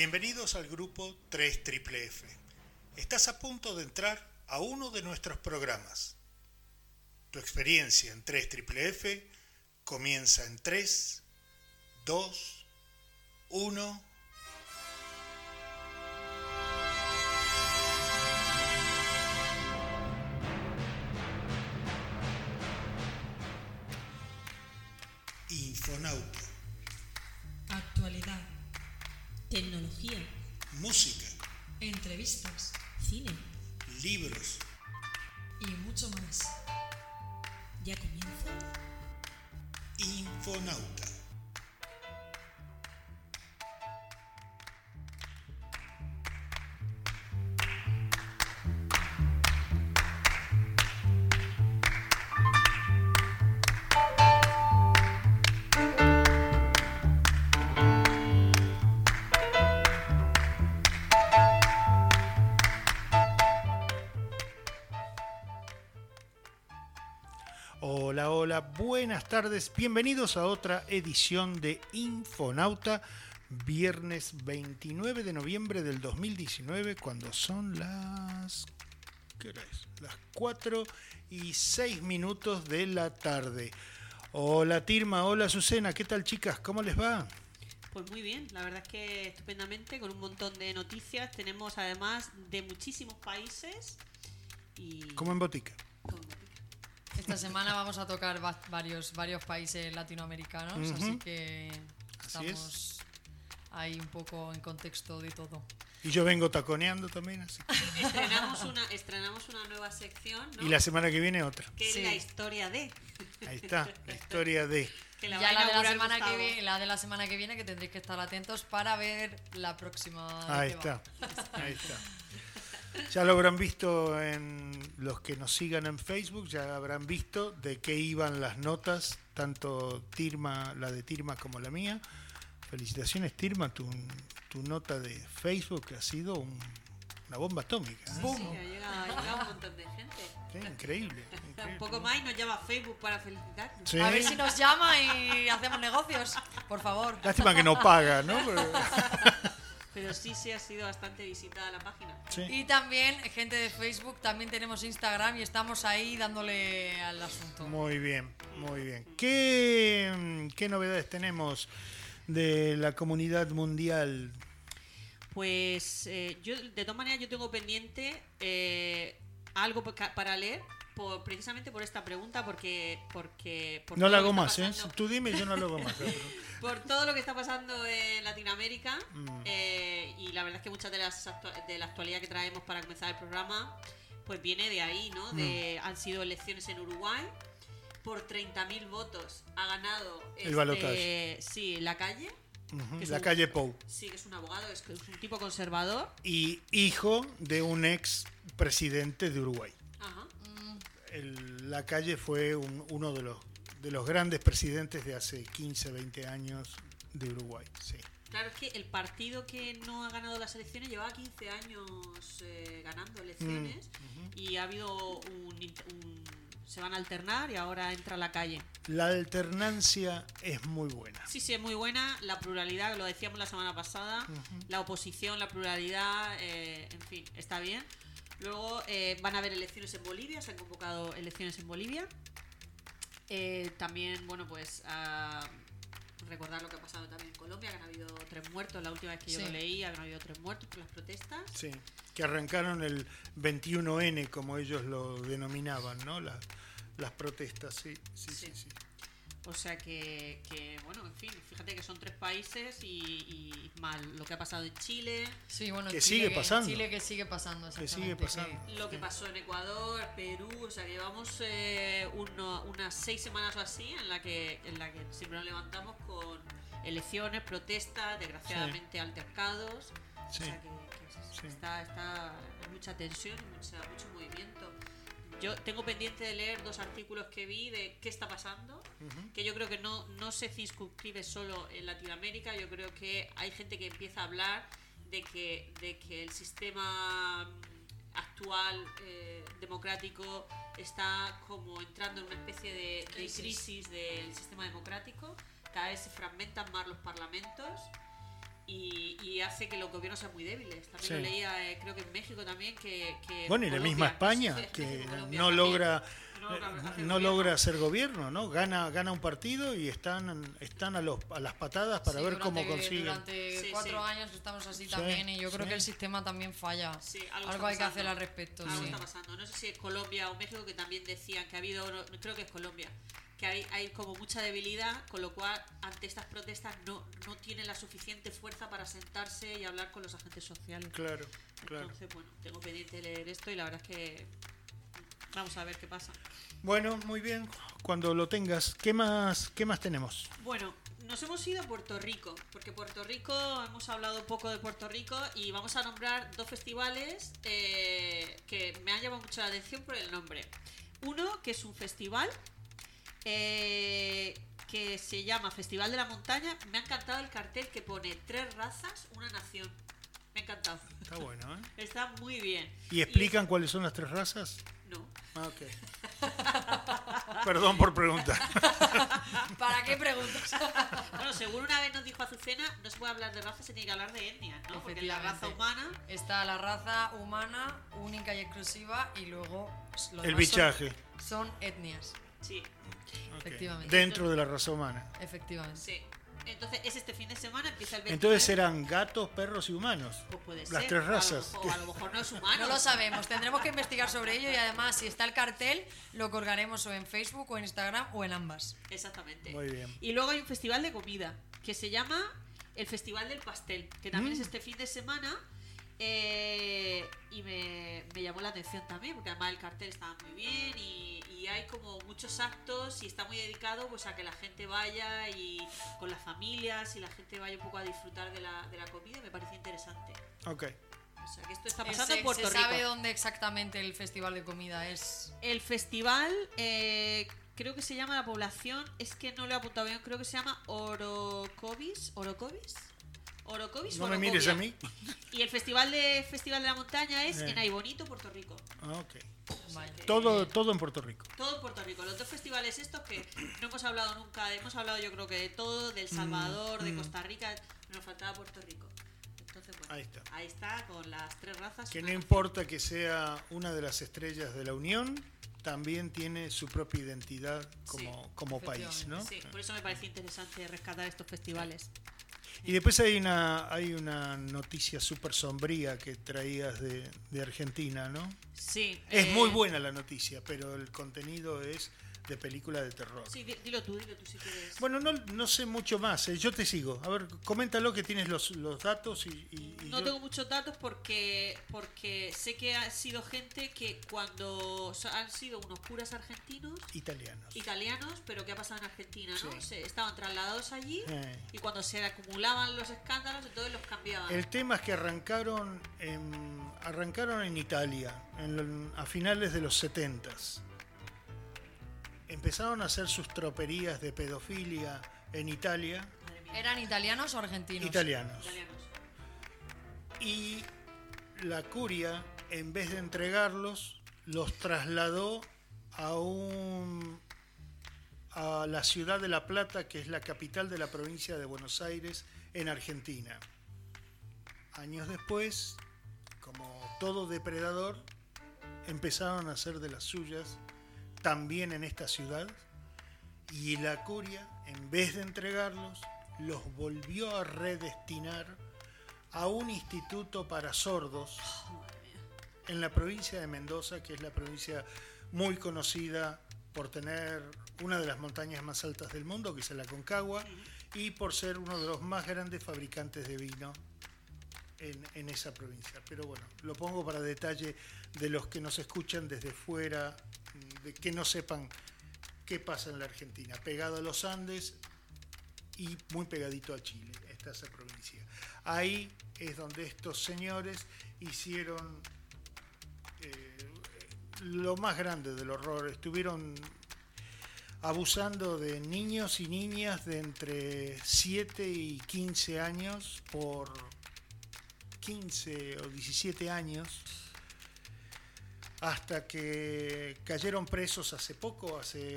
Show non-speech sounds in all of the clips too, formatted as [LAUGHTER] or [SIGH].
Bienvenidos al grupo 3 Triple F. Estás a punto de entrar a uno de nuestros programas. Tu experiencia en 3 Triple F comienza en 3, 2, 1. Libros, Y mucho más. Ya comienza. Infonauta. Buenas tardes, bienvenidos a otra edición de Infonauta, viernes 29 de noviembre del 2019, cuando son las... ¿Qué hora es? Las 4 y 6 minutos de la tarde. Hola Tirma, hola Azucena, ¿qué tal chicas? ¿Cómo les va? Pues muy bien, la verdad es que estupendamente, con un montón de noticias. Tenemos además de muchísimos países y... ¿Cómo en botica? con- Esta semana vamos a tocar va- varios, varios países latinoamericanos, Ujú. así que Así estamos ahí un poco en contexto de todo. Y yo vengo taconeando también, así. que- [LAUGHS] Estrenamos una, estrenamos una nueva sección, ¿no? Y la semana que viene otra. Que Sí. es la historia de... Ahí está, la historia de... Que la ya la de la, semana que viene, la de la semana que viene que tendréis que estar atentos para ver la próxima. Ahí está, ahí está. Ya lo habrán visto en los que nos sigan en Facebook, ya habrán visto de qué iban las notas, tanto Tirma, la de Tirma como la mía. Felicitaciones Tirma, tu, tu nota de Facebook ha sido un- una bomba atómica. ¿eh? Sí, sí, ha llegado, ha llegado un montón de gente. Sí, increíble. Un increíble. poco más y nos llama Facebook para felicitarnos. Sí. A ver si nos llama y hacemos negocios, por favor. Lástima que no paga, ¿no? Pero- [LAUGHS] Pero sí, sí ha sido bastante visitada la página. sí. Y también, gente de Facebook, también tenemos Instagram y estamos ahí dándole al asunto. Muy bien, muy bien. ¿Qué, qué novedades tenemos de la comunidad mundial? Pues eh, yo, de todas maneras, yo tengo pendiente eh, algo pa- para leer, por, precisamente por esta pregunta, porque... porque por No la hago más, ¿eh? pasando- Tú dime, yo no lo hago más. [LAUGHS] Por todo lo que está pasando en Latinoamérica Mm. eh, y la verdad es que muchas de las de la actualidad que traemos para comenzar el programa pues viene de ahí, ¿no? De, Mm. Han sido elecciones en Uruguay. Por 30.000 votos ha ganado El balotaje. Sí, la calle. Es La un- calle Pou. Sí, que es un abogado, es, que es un tipo conservador. Y hijo de un ex presidente de Uruguay. El- la calle fue un- uno de los, de los grandes presidentes de hace 15, 20 años de Uruguay. Sí. Claro, es que el partido que no ha ganado las elecciones llevaba 15 años eh, ganando elecciones Mm, y ha habido un, Se van a alternar y ahora entra la calle. La alternancia es muy buena. Sí, sí, es muy buena. La pluralidad, lo decíamos la semana pasada. La oposición, la pluralidad, eh, en fin, está bien. Luego eh, van a haber elecciones en Bolivia, se han convocado elecciones en Bolivia. Eh, también, bueno, pues a recordar lo que ha pasado también en Colombia, que han habido tres muertos. La última vez que yo Sí. lo leí, han habido tres muertos por las protestas. Sí. Que arrancaron el 21N, como ellos lo denominaban, ¿no? La- las protestas, sí, sí, sí. Sí. sí. O sea que, que, bueno, en fin, fíjate que son tres países y, y más lo que ha pasado en Chile, Sí, bueno, en Que Chile sigue pasando. Chile que sigue pasando. Que sigue exactamente, pasando. lo que pasó en Ecuador, Perú, o sea que llevamos eh, uno- unas seis semanas o así en la que en la que siempre nos levantamos con elecciones, protestas, desgraciadamente altercados. Sí. O sea que, que Sí. está, está mucha tensión y mucha, mucho movimiento. Yo tengo pendiente de leer dos artículos que vi de qué está pasando, que yo creo que no, no se circunscribe solo en Latinoamérica, yo creo que hay gente que empieza a hablar de que, de que el sistema mm, actual eh, democrático está como entrando en una especie de, de Crisis. crisis del sistema democrático, cada vez se fragmentan más los parlamentos y, y hace que los gobiernos sean muy débiles. También Sí. lo leía, eh, creo que en México también, que... que Bueno, y la misma España, que no también, logra, no logra eh, hacer no gobierno. logra hacer gobierno, ¿no? Gana, gana un partido y están, están a, los, a las patadas para Sí, ver cómo durante- consiguen. Durante Sí, cuatro sí. años estamos así Sí, también y yo creo que el sistema también falla. Sí, algo algo, hay que hacer al respecto. Algo sí. está pasando. No sé si es Colombia o México que también decían que ha habido, no, creo que es Colombia, que hay, hay como mucha debilidad, con lo cual ante estas protestas no, no tienen la suficiente fuerza para sentarse y hablar con los agentes sociales. Claro, claro. Entonces, bueno, tengo pendiente leer esto y la verdad es que vamos a ver qué pasa. Bueno, muy bien. Cuando lo tengas, ¿qué más, qué más tenemos? Bueno, nos hemos ido a Puerto Rico, porque Puerto Rico, hemos hablado un poco de Puerto Rico y vamos a nombrar dos festivales eh, que me han llamado mucho la atención por el nombre. Uno, que es un festival eh, que se llama Festival de la Montaña. Me ha encantado el cartel que pone tres razas, una nación. Me ha encantado. Está bueno, ¿eh? [LAUGHS] Está muy bien. ¿Y explican cuáles son las tres razas? Ah, ok. [LAUGHS] Perdón por preguntar. [LAUGHS] ¿Para qué preguntas? [LAUGHS] Bueno, según una vez nos dijo Azucena, no se puede hablar de razas, se tiene que hablar de etnias, ¿no? Porque la raza humana Está la raza humana, única y exclusiva, y luego los El demás son- bichaje. Son, etnias, Sí, Ok. Efectivamente. Dentro de la raza humana. efectivamente. sí. Entonces es este fin de semana, empieza el 29. Entonces eran gatos, perros y humanos. Pues puede las ser, tres o a lo razas. mejor- O a lo mejor no es humano. No lo sabemos, tendremos que investigar sobre ello y además si está el cartel lo colgaremos o en Facebook o en Instagram o en ambas. Exactamente. Muy bien. Y luego hay un festival de comida que se llama el Festival del Pastel, que también Mm. es este fin de semana. Eh, y me, me llamó la atención también, porque además el cartel estaba muy bien y, y hay como muchos actos y está muy dedicado pues a que la gente vaya y con las familias y la gente vaya un poco a disfrutar de la, de la comida y me parece interesante. Ok. O sea que esto está pasando se, en Puerto se Rico. sabe dónde exactamente el festival de comida es. El festival, eh, creo que se llama la población, es que no lo he apuntado bien, creo que se llama Orocovis. ¿Orocovis? ¿Orocovis No me mires a mí. Y el festival de Festival de la Montaña es Eh. en Aibonito, Puerto Rico. Ah, ok. Vale. Todo, todo en Puerto Rico. todo en Puerto Rico. Los dos festivales estos que no hemos hablado nunca, hemos hablado yo creo que de todo, del Salvador, de mm. Costa Rica, nos faltaba Puerto Rico. Entonces, bueno, Ahí está. ahí está con las tres razas. Que no importa que sea una de las estrellas de la Unión, también tiene su propia identidad como, Sí, como país, ¿no? Sí, por eso me parece interesante rescatar estos festivales. Y después hay una, hay una noticia súper sombría que traías de, de Argentina, ¿no? Sí. Es eh, muy buena la noticia, pero el contenido es de película de terror. Sí, di- dilo tú, dilo tú si quieres. Bueno, no, no sé mucho más, eh, yo te sigo. A ver, coméntalo que tienes los, los datos y, y- y no yo- tengo muchos datos porque porque sé que ha sido gente que cuando han sido unos curas argentinos, italianos. italianos, pero ¿qué ha pasado en Argentina? ¿no? Sí. Se, estaban trasladados allí Eh. y cuando se acumulaban los escándalos, entonces los cambiaban. El tema es que arrancaron en, arrancaron en Italia en- a finales de los 70 Empezaron a hacer sus troperías de pedofilia en Italia, ¿Eran italianos o argentinos? italianos. italianos. Y la curia, en vez de entregarlos, los trasladó a un a la ciudad de La Plata, que es la capital de la provincia de Buenos Aires, en Argentina. Años después, como todo depredador, empezaron a hacer de las suyas también en esta ciudad y la curia, en vez de entregarlos, los volvió a redestinar a un instituto para sordos en la provincia de Mendoza, que es la provincia muy conocida por tener una de las montañas más altas del mundo, que es la Concagua, y por ser uno de los más grandes fabricantes de vino en, en esa provincia. Pero bueno, lo pongo para detalle de los que nos escuchan desde fuera, de que no sepan qué pasa en la Argentina. Pegado a los Andes y muy pegadito a Chile, está esa provincia. Ahí es donde estos señores hicieron eh, lo más grande del horror. Estuvieron abusando de niños y niñas de entre 7 y 15 años por 15 o 17 años hasta que cayeron presos hace poco, hace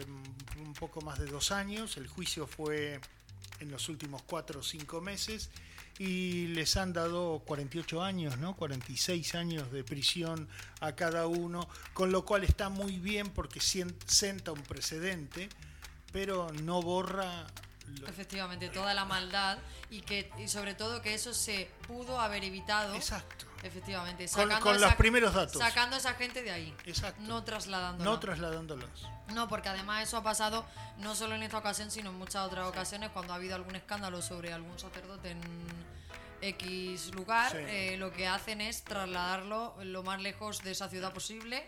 un poco más de dos años. El juicio fue en los últimos cuatro o cinco meses y les han dado 48 años, ¿no? 46 años de prisión a cada uno, con lo cual está muy bien porque sien- senta un precedente, pero no borra Efectivamente, toda la maldad y que y sobre todo que eso se pudo haber evitado. Exacto. Efectivamente, sacando con esa- los primeros datos. Sacando a esa gente de ahí. Exacto. No trasladándola. No trasladándolos. No, porque además eso ha pasado no solo en esta ocasión, sino en muchas otras ocasiones cuando ha habido algún escándalo sobre algún sacerdote en X lugar, Sí. eh, lo que hacen es trasladarlo lo más lejos de esa ciudad posible.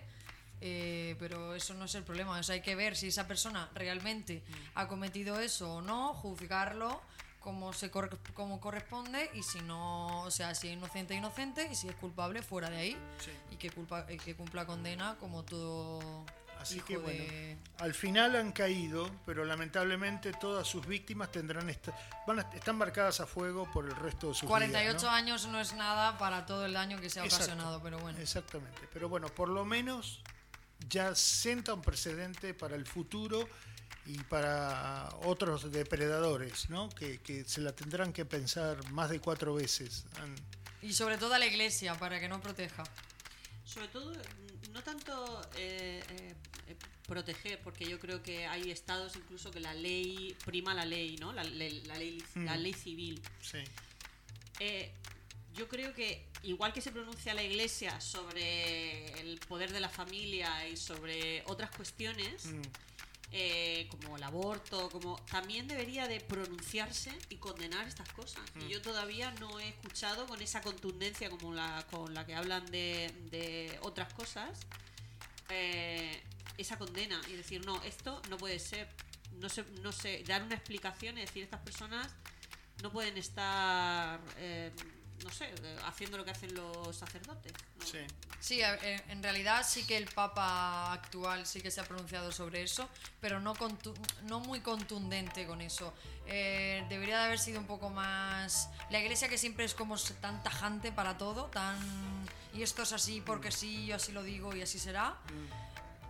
Eh, pero eso no es el problema. O sea, hay que ver si esa persona realmente ha cometido eso o no, juzgarlo como se cor- como corresponde y si no, o sea, si es inocente, inocente y si es culpable, fuera de ahí Sí. y que, culpa, y que cumpla condena como todo Así hijo que bueno, de... al final han caído, pero lamentablemente todas sus víctimas tendrán esta, van a- están marcadas a fuego por el resto de sus 48 vidas. ¿no? años no es nada para todo el daño que se ha Exacto, ocasionado, pero bueno. Exactamente. Pero bueno, por lo menos ya senta un precedente para el futuro y para otros depredadores, ¿no? Que, que se la tendrán que pensar más de cuatro veces. Y sobre todo a la iglesia, para que no proteja. Sobre todo, no tanto eh, eh, eh, proteger, porque yo creo que hay estados incluso que la ley prima la ley, ¿no? La, le- la ley, la Mm. ley civil. sí. Eh, yo creo que igual que se pronuncia la Iglesia sobre el poder de la familia y sobre otras cuestiones, Mm, eh, como el aborto, como también debería de pronunciarse y condenar estas cosas. Y yo todavía no he escuchado con esa contundencia como la con la que hablan de, de otras cosas eh, esa condena y decir no esto no puede ser, no sé, no sé, dar una explicación y decir estas personas no pueden estar eh, no sé, haciendo lo que hacen los sacerdotes. ¿no? sí. Sí, en, realidad sí que el Papa actual sí que se ha pronunciado sobre eso, pero no, contu- no muy contundente con eso. Eh, debería de haber sido un poco más... La iglesia que siempre es como tan tajante para todo, tan... Y esto es así porque sí, yo así lo digo y así será.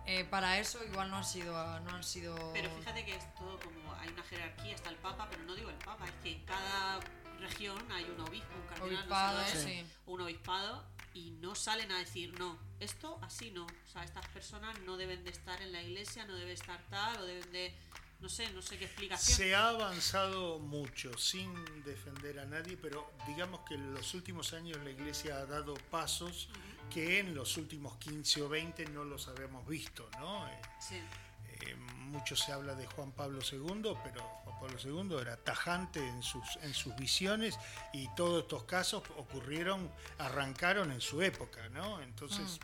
Eh, para eso igual no han sido... No han sido... Pero fíjate que es todo como hay una jerarquía, está el Papa, pero no digo el Papa, es que cada región hay un obispo, un cardenal, no sé Obispado, lo es, sí. un obispado, y no salen a decir no, esto así no. O sea, estas personas no deben de estar en la iglesia, no deben estar tal, o deben de. No sé, no sé qué explicación. Se ha avanzado mucho, sin defender a nadie, pero digamos que en los últimos años la Iglesia ha dado pasos que en los últimos 15 o 20 no los habíamos visto, ¿no? Eh, Sí. eh, mucho se habla de Juan Pablo II, pero Pablo II era tajante en sus, en sus visiones y todos estos casos ocurrieron, arrancaron en su época, ¿no? Entonces,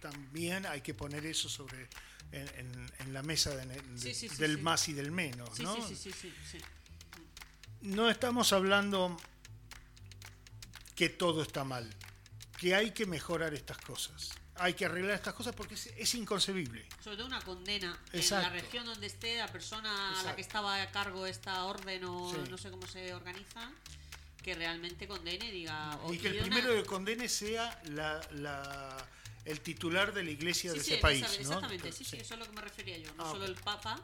también hay que poner eso sobre en, en- en la mesa de- de- Sí, sí, sí, del más y del menos, ¿no? sí, sí, sí, sí, sí. No estamos hablando que todo está mal, que hay que mejorar estas cosas. Hay que arreglar estas cosas porque es, es inconcebible. Sobre todo una condena en Exacto. la región donde esté la persona a la Exacto. que estaba a cargo esta orden o Sí. no sé cómo se organiza, que realmente condene y diga. o Y que el una- primero que condene sea la, la- el titular de la iglesia Sí, de sí, ese país. exactamente, ¿no? exactamente, sí, sí, eso es lo que me refería yo, no Ah, solo ok. el Papa,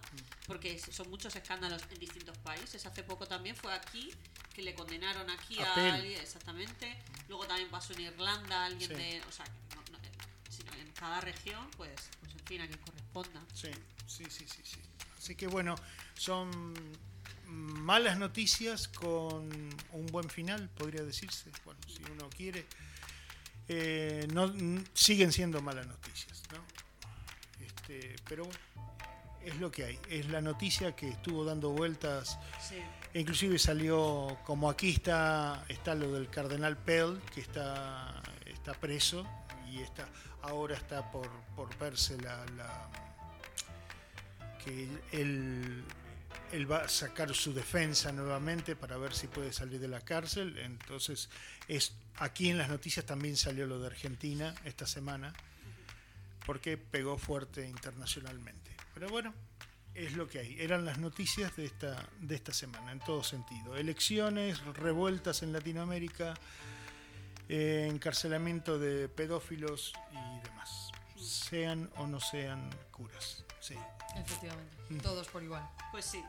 porque es- son muchos escándalos en distintos países. Hace poco también fue aquí que le condenaron aquí A alguien, exactamente. Luego también pasó en Irlanda, alguien de, o sea, no- no, en cada región, pues, pues en fin, a quien corresponda. Sí, sí, sí, sí, sí. Así que bueno, son malas noticias con un buen final, podría decirse. Bueno, si uno quiere. Eh, no, siguen siendo malas noticias, ¿no? Este, pero es lo que hay. Es la noticia que estuvo dando vueltas. Sí. Inclusive salió, como aquí está, está lo del cardenal Pell, que está, está preso y está, ahora está por, por verse la, la- que él, él va a sacar su defensa nuevamente para ver si puede salir de la cárcel. Entonces, es, aquí en las noticias también salió lo de Argentina esta semana, porque pegó fuerte internacionalmente. Pero bueno, es lo que hay. Eran las noticias de esta, de esta semana, en todo sentido. Elecciones, revueltas en Latinoamérica, eh, encarcelamiento de pedófilos y demás. Sean o no sean curas. Sí. Efectivamente. Mm. Todos por igual. Pues sí.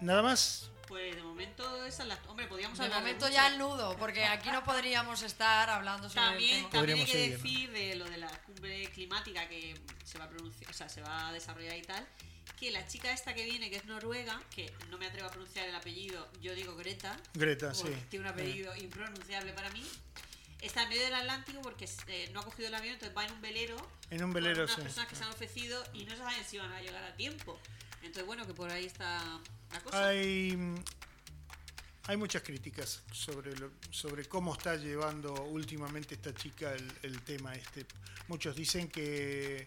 Nada más. Pues de momento esa es la... Hombre, podríamos De hablar momento ya el nudo, porque aquí no podríamos estar hablando sobre También, el tema. también hay que seguir, ¿no? decir de lo de la cumbre climática que se va a pronunciar, o sea, se va a desarrollar y tal, que la chica esta que viene, que es noruega, que no me atrevo a pronunciar el apellido, yo digo Greta, Greta, sí. tiene un apellido impronunciable para mí, está en medio del Atlántico porque eh, no ha cogido el avión, entonces va en un velero. En un velero, con unas sí. personas que se han ofrecido y no saben si van a llegar a tiempo. Entonces, bueno, que por ahí está la cosa. Hay, hay muchas críticas sobre, lo- sobre cómo está llevando últimamente esta chica el, el tema este. Muchos dicen que,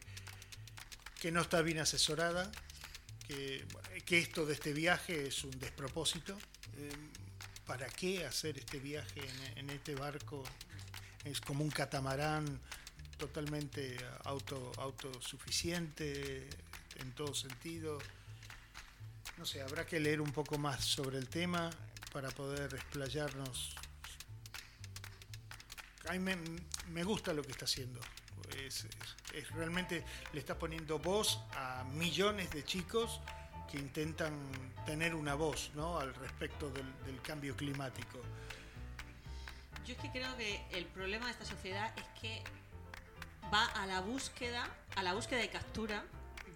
que no está bien asesorada, que, esto de este viaje es un despropósito. Eh, ¿Para qué hacer este viaje en, este barco? Es como un catamarán totalmente auto, autosuficiente en todo sentido. No sé, habrá que leer un poco más sobre el tema para poder explayarnos. A mí me, gusta lo que está haciendo. Es- es realmente le está poniendo voz a millones de chicos que intentan tener una voz ¿no? al respecto del, del cambio climático. Yo es que creo que el problema de esta sociedad es que va a la búsqueda, a la búsqueda y captura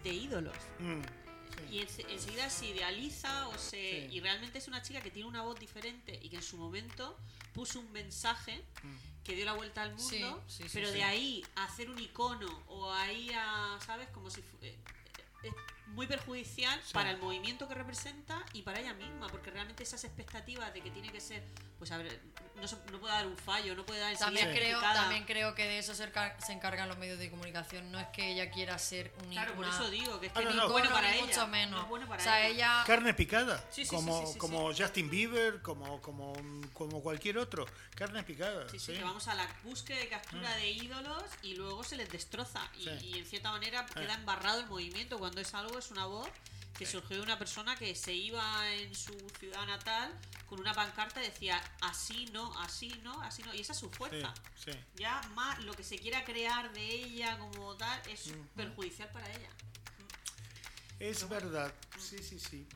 de ídolos. Mm, sí. Y ense- enseguida se idealiza o se. Sí. Y realmente es una chica que tiene una voz diferente y que en su momento puso un mensaje Mm. Que dio la vuelta al mundo. sí, sí, pero de ahí a hacer un icono o ahí a. ¿Sabes? Como si. eh, eh, muy perjudicial Sí. para el movimiento que representa y para ella misma, porque realmente esas expectativas de que tiene que ser, pues a ver, no, se- no puede dar un fallo, no puede dar También creo, también creo que de eso se, se encargan los medios de comunicación. No es que ella quiera ser un Claro, por eso digo que es Ah, que no, ni no. es bueno para ni ella. mucho menos. no es bueno para o sea, ella. Carne picada, Sí, sí, como, sí, sí, sí, como Justin Bieber, como, como, como cualquier otro. Carne picada. Sí, sí, sí. que vamos a la búsqueda y captura de ídolos y luego se les destroza. Y, Sí. y en cierta manera queda embarrado el movimiento cuando es algo, es una voz que surgió de una persona que se iba en su ciudad natal con una pancarta y decía así no, así no, así no. Y esa es su fuerza. sí. Ya más lo que se quiera crear de ella como tal es perjudicial para ella. Es verdad, sí, sí, sí.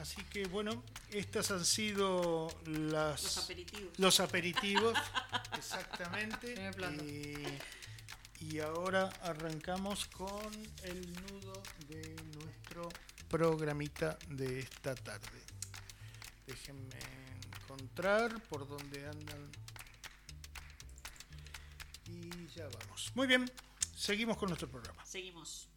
Así que bueno, estas han sido las, Los aperitivos. los aperitivos, [LAUGHS] exactamente. Y, y ahora arrancamos con el nudo de nuestro programita de esta tarde. Déjenme encontrar por dónde andan. Y ya vamos. Muy bien, seguimos con nuestro programa. Seguimos.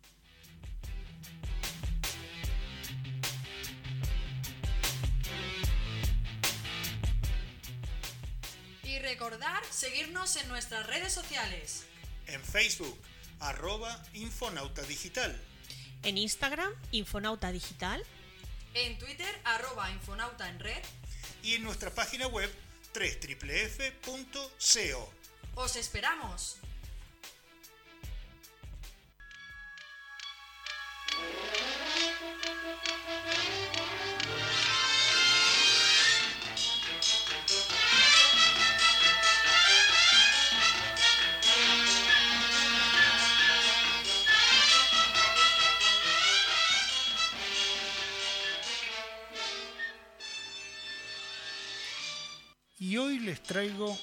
Y recordar seguirnos en nuestras redes sociales. En Facebook, arroba Infonauta Digital. En Instagram, Infonauta Digital. En Twitter, arroba Infonauta en red. y en nuestra página web www.co. ¡Os esperamos! Les traigo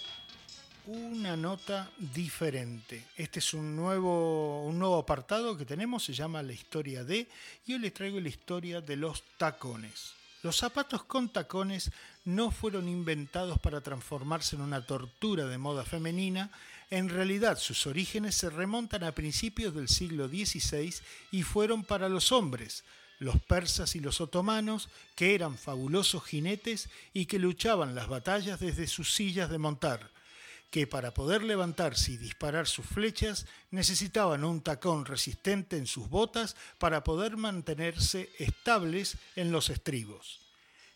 una nota diferente. Este es un nuevo, un nuevo apartado que tenemos, se llama La historia de, y hoy les traigo la historia de los tacones. Los zapatos con tacones no fueron inventados para transformarse en una tortura de moda femenina, en realidad sus orígenes se remontan a principios del siglo XVI y fueron para los hombres, los persas y los otomanos, que eran fabulosos jinetes y que luchaban las batallas desde sus sillas de montar, que para poder levantarse y disparar sus flechas necesitaban un tacón resistente en sus botas para poder mantenerse estables en los estribos.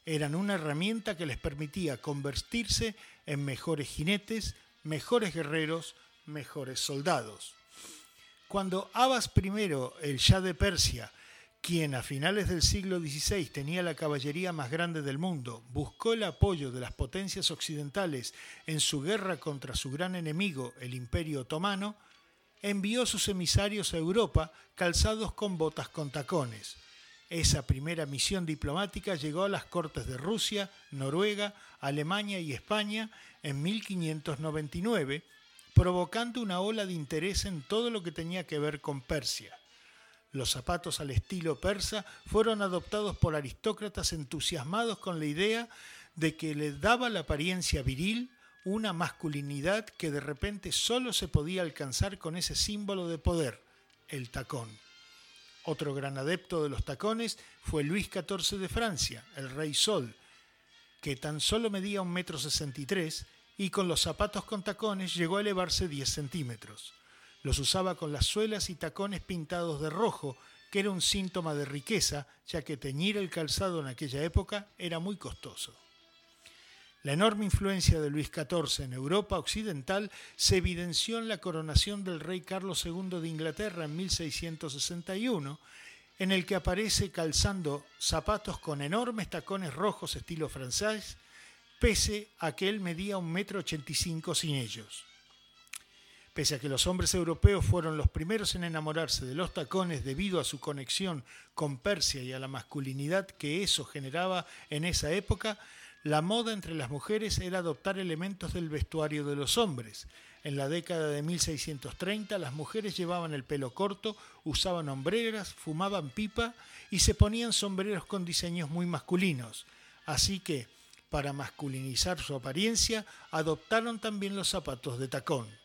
Eran una herramienta que les permitía convertirse en mejores jinetes, mejores guerreros, mejores soldados. Cuando Abbas I, el Shah de Persia, quien a finales del siglo XVI tenía la caballería más grande del mundo, buscó el apoyo de las potencias occidentales en su guerra contra su gran enemigo, el Imperio Otomano, envió sus emisarios a Europa calzados con botas con tacones. Esa primera misión diplomática llegó a las cortes de Rusia, Noruega, Alemania y España en 1599, provocando una ola de interés en todo lo que tenía que ver con Persia. Los zapatos al estilo persa fueron adoptados por aristócratas entusiasmados con la idea de que le daba la apariencia viril una masculinidad que de repente solo se podía alcanzar con ese símbolo de poder, el tacón. Otro gran adepto de los tacones fue Luis XIV de Francia, el rey Sol, que tan solo medía un metro sesenta y tres y con los zapatos con tacones llegó a elevarse 10 centímetros. Los usaba con las suelas y tacones pintados de rojo, que era un síntoma de riqueza, ya que teñir el calzado en aquella época era muy costoso. La enorme influencia de Luis XIV en Europa occidental se evidenció en la coronación del rey Carlos II de Inglaterra en 1661, en el que aparece calzando zapatos con enormes tacones rojos estilo francés, pese a que él medía un metro ochenta y cinco sin ellos. Pese a que los hombres europeos fueron los primeros en enamorarse de los tacones debido a su conexión con Persia y a la masculinidad que eso generaba en esa época, la moda entre las mujeres era adoptar elementos del vestuario de los hombres. En la década de 1630 las mujeres llevaban el pelo corto, usaban hombreras, fumaban pipa y se ponían sombreros con diseños muy masculinos. Así que, para masculinizar su apariencia, adoptaron también los zapatos de tacón.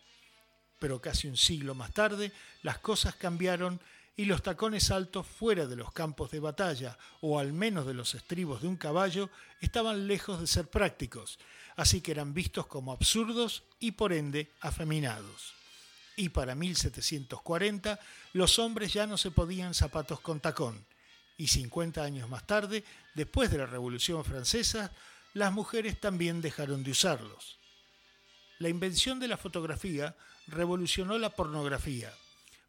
Pero casi un siglo más tarde, las cosas cambiaron y los tacones altos fuera de los campos de batalla o al menos de los estribos de un caballo estaban lejos de ser prácticos, así que eran vistos como absurdos y por ende afeminados. Y para 1740 los hombres ya no se podían zapatos con tacón, y 50 años más tarde, después de la Revolución Francesa, las mujeres también dejaron de usarlos. La invención de la fotografía revolucionó la pornografía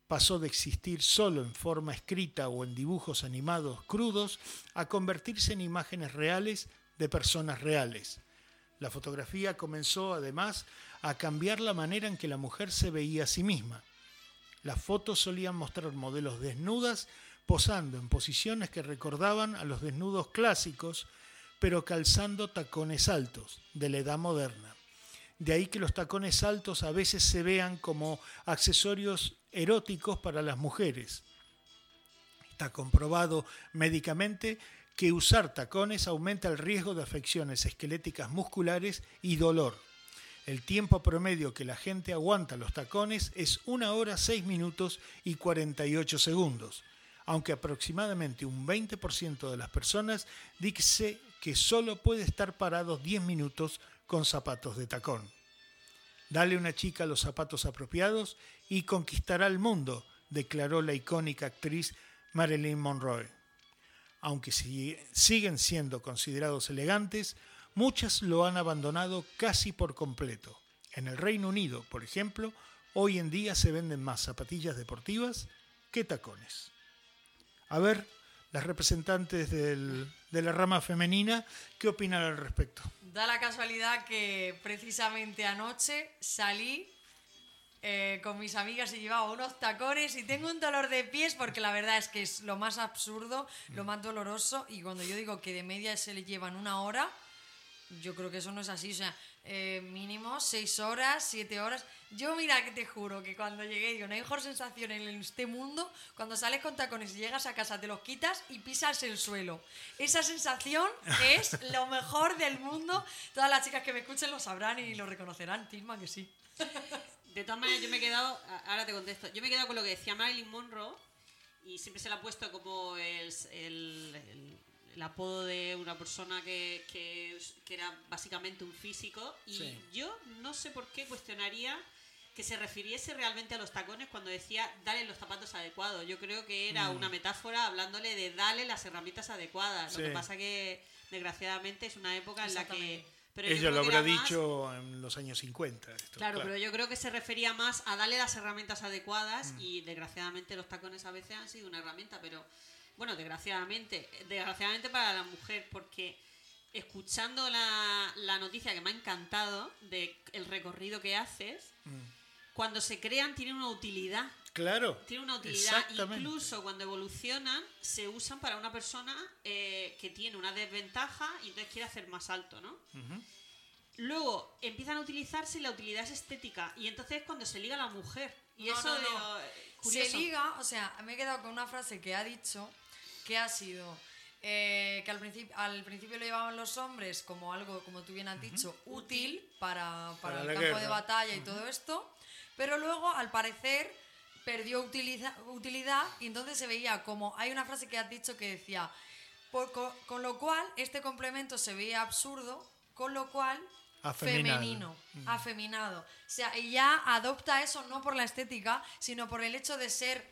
pasó de existir solo en forma escrita o en dibujos animados crudos a convertirse en imágenes reales de personas reales. La fotografía comenzó además a cambiar la manera en que la mujer se veía a sí misma. Las fotos solían mostrar modelos desnudas posando en posiciones que recordaban a los desnudos clásicos, pero calzando tacones altos de la edad moderna. De ahí que los tacones altos a veces se vean como accesorios eróticos para las mujeres. Está comprobado médicamente que usar tacones aumenta el riesgo de afecciones esqueléticas musculares y dolor. El tiempo promedio que la gente aguanta los tacones es una hora 6 minutos y 48 segundos, aunque aproximadamente un 20% de las personas dice que solo puede estar parados 10 minutos con zapatos de tacón. Dale una chica los zapatos apropiados y conquistará el mundo, declaró la icónica actriz Marilyn Monroe. Aunque siguen siendo considerados elegantes, muchas lo han abandonado casi por completo. En el Reino Unido, por ejemplo, hoy en día se venden más zapatillas deportivas que tacones. A ver, las representantes de la rama femenina, ¿qué opinan al respecto? Da la casualidad que precisamente anoche salí eh, con mis amigas y llevaba unos tacones y tengo un dolor de pies porque la verdad es que es lo más absurdo, lo más doloroso y cuando yo digo que de media se le llevan una hora, yo creo que eso no es así, o sea, eh, mínimo seis horas, siete horas. Yo mira que te juro que cuando llegué, digo, no hay mejor sensación en este mundo cuando sales con tacones y llegas a casa, te los quitas y pisas el suelo. Esa sensación [LAUGHS] es lo mejor del mundo. Todas las chicas que me escuchen lo sabrán y lo reconocerán, Tilma, que sí. De todas maneras, yo me he quedado, ahora te contesto, yo me he quedado con lo que decía Marilyn Monroe y siempre se le ha puesto como el, el, apodo de una persona que, que, era básicamente un físico y yo no sé por qué cuestionaría que se refiriese realmente a los tacones cuando decía dale los zapatos adecuados. Yo creo que era mm. una metáfora hablándole de dale las herramientas adecuadas. Lo que pasa que desgraciadamente es una época en la que ella lo habrá dicho en los años 50. claro, pero yo creo que se refería más a darle las herramientas adecuadas mm. y desgraciadamente los tacones a veces han sido una herramienta, pero bueno, desgraciadamente, desgraciadamente para la mujer, porque escuchando la, noticia que me ha encantado de el recorrido que haces, mm. cuando se crean tienen una utilidad. Claro. Tienen una utilidad. Incluso cuando evolucionan, se usan para una persona eh, que tiene una desventaja y entonces quiere hacer más alto, ¿no? Luego empiezan a utilizarse y la utilidad es estética. Y entonces es cuando se liga la mujer. Y No, eso no, no. digo, curioso. Se liga, o sea, me he quedado con una frase que ha dicho que ha sido eh, que al principio, al principio lo llevaban los hombres como algo, como tú bien has dicho, útil para, para Para el campo de batalla y todo esto, pero luego al parecer perdió utiliza- utilidad y entonces se veía como, hay una frase que has dicho que decía, por- co- con, lo cual este complemento se veía absurdo, con lo cual Afeminado. femenino, afeminado. O sea, y ya adopta eso no por la estética, sino por el hecho de ser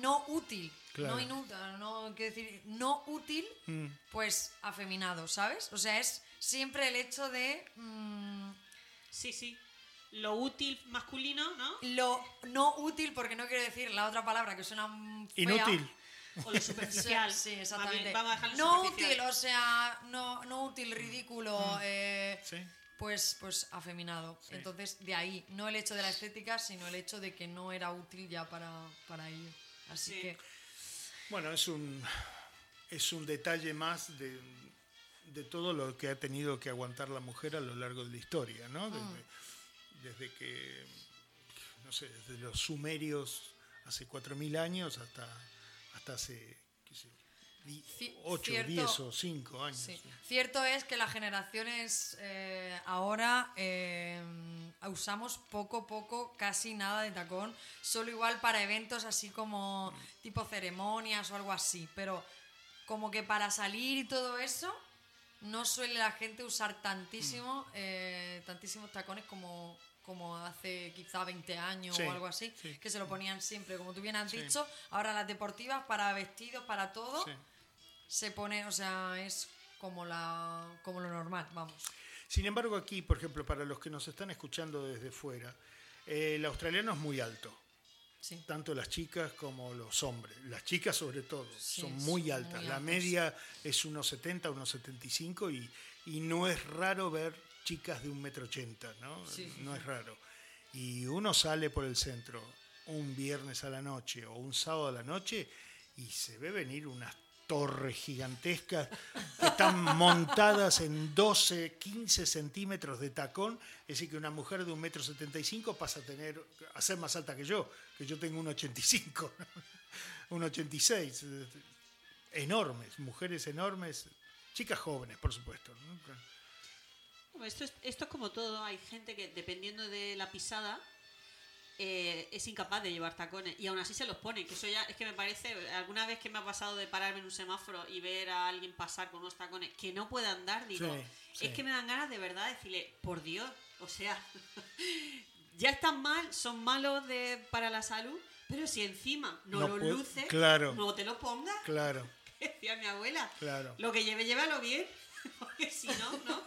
no útil. Claro. No inútil, no quiero decir, no útil, Mm. pues afeminado, ¿sabes? O sea, es siempre el hecho de mm, Sí, sí. Lo útil masculino, ¿no? lo no útil, porque no quiero decir la otra palabra que suena mm, fea. Inútil. O lo superficial. [LAUGHS] Sí, exactamente. Vamos a dejarlo no útil, o sea, no, no útil, ridículo, eh, Sí. pues, pues afeminado. Entonces, de ahí, no el hecho de la estética, sino el hecho de que no era útil ya para, para ello. Así Sí. que, Bueno, es un, es un detalle más de, de todo lo que ha tenido que aguantar la mujer a lo largo de la historia, ¿no? Desde, desde que, no sé, desde los sumerios hace 4.000 años hasta, hasta hace, qué sé, di- Ci- 8, cierto- 10 o 5 años. sí. Cierto es que las generaciones eh, ahora eh, usamos poco, poco, casi nada de tacón, solo igual para eventos así como tipo ceremonias o algo así, pero como que para salir y todo eso no suele la gente usar tantísimo, Mm. eh, tantísimos tacones como, como hace quizá 20 años Sí, o algo así, sí. que se lo ponían siempre, como tú bien has dicho, ahora las deportivas para vestidos, para todo, Sí. Se pone, o sea, es como la como lo normal, vamos. Sin embargo, aquí, por ejemplo, para los que nos están escuchando desde fuera, eh, el australiano es muy alto. Sí. tanto las chicas como los hombres. Las chicas sobre todo Sí, son muy altas. muy la altas. media es unos 70, unos 75 y, y no es raro ver chicas de un metro ochenta, ¿no? Sí. No es raro. Y uno sale por el centro un viernes a la noche o un sábado a la noche y se ve venir unas torres gigantescas que están montadas en 12, 15 centímetros de tacón. Es decir, que una mujer de un metro 75 pasa a tener a ser más alta que yo, que yo tengo un 85, ¿no? [LAUGHS] un 86. eh, Enormes, mujeres enormes, chicas jóvenes, por supuesto. Esto es, esto es como todo. Hay gente que, dependiendo de la pisada, eh, es incapaz de llevar tacones y aún así se los pone. Que eso ya es que me parece. Alguna vez que me ha pasado de pararme en un semáforo y ver a alguien pasar con unos tacones que no puede andar, digo, Sí, sí. es que me dan ganas de verdad de decirle, por Dios, o sea, [LAUGHS] ya están mal, son malos de, para la salud, pero si encima no, No los puede- luces, claro. no te los pongas, Claro, [LAUGHS] decía mi abuela. claro. Lo que lleve, llévalo bien. [LAUGHS] Porque si no, ¿no?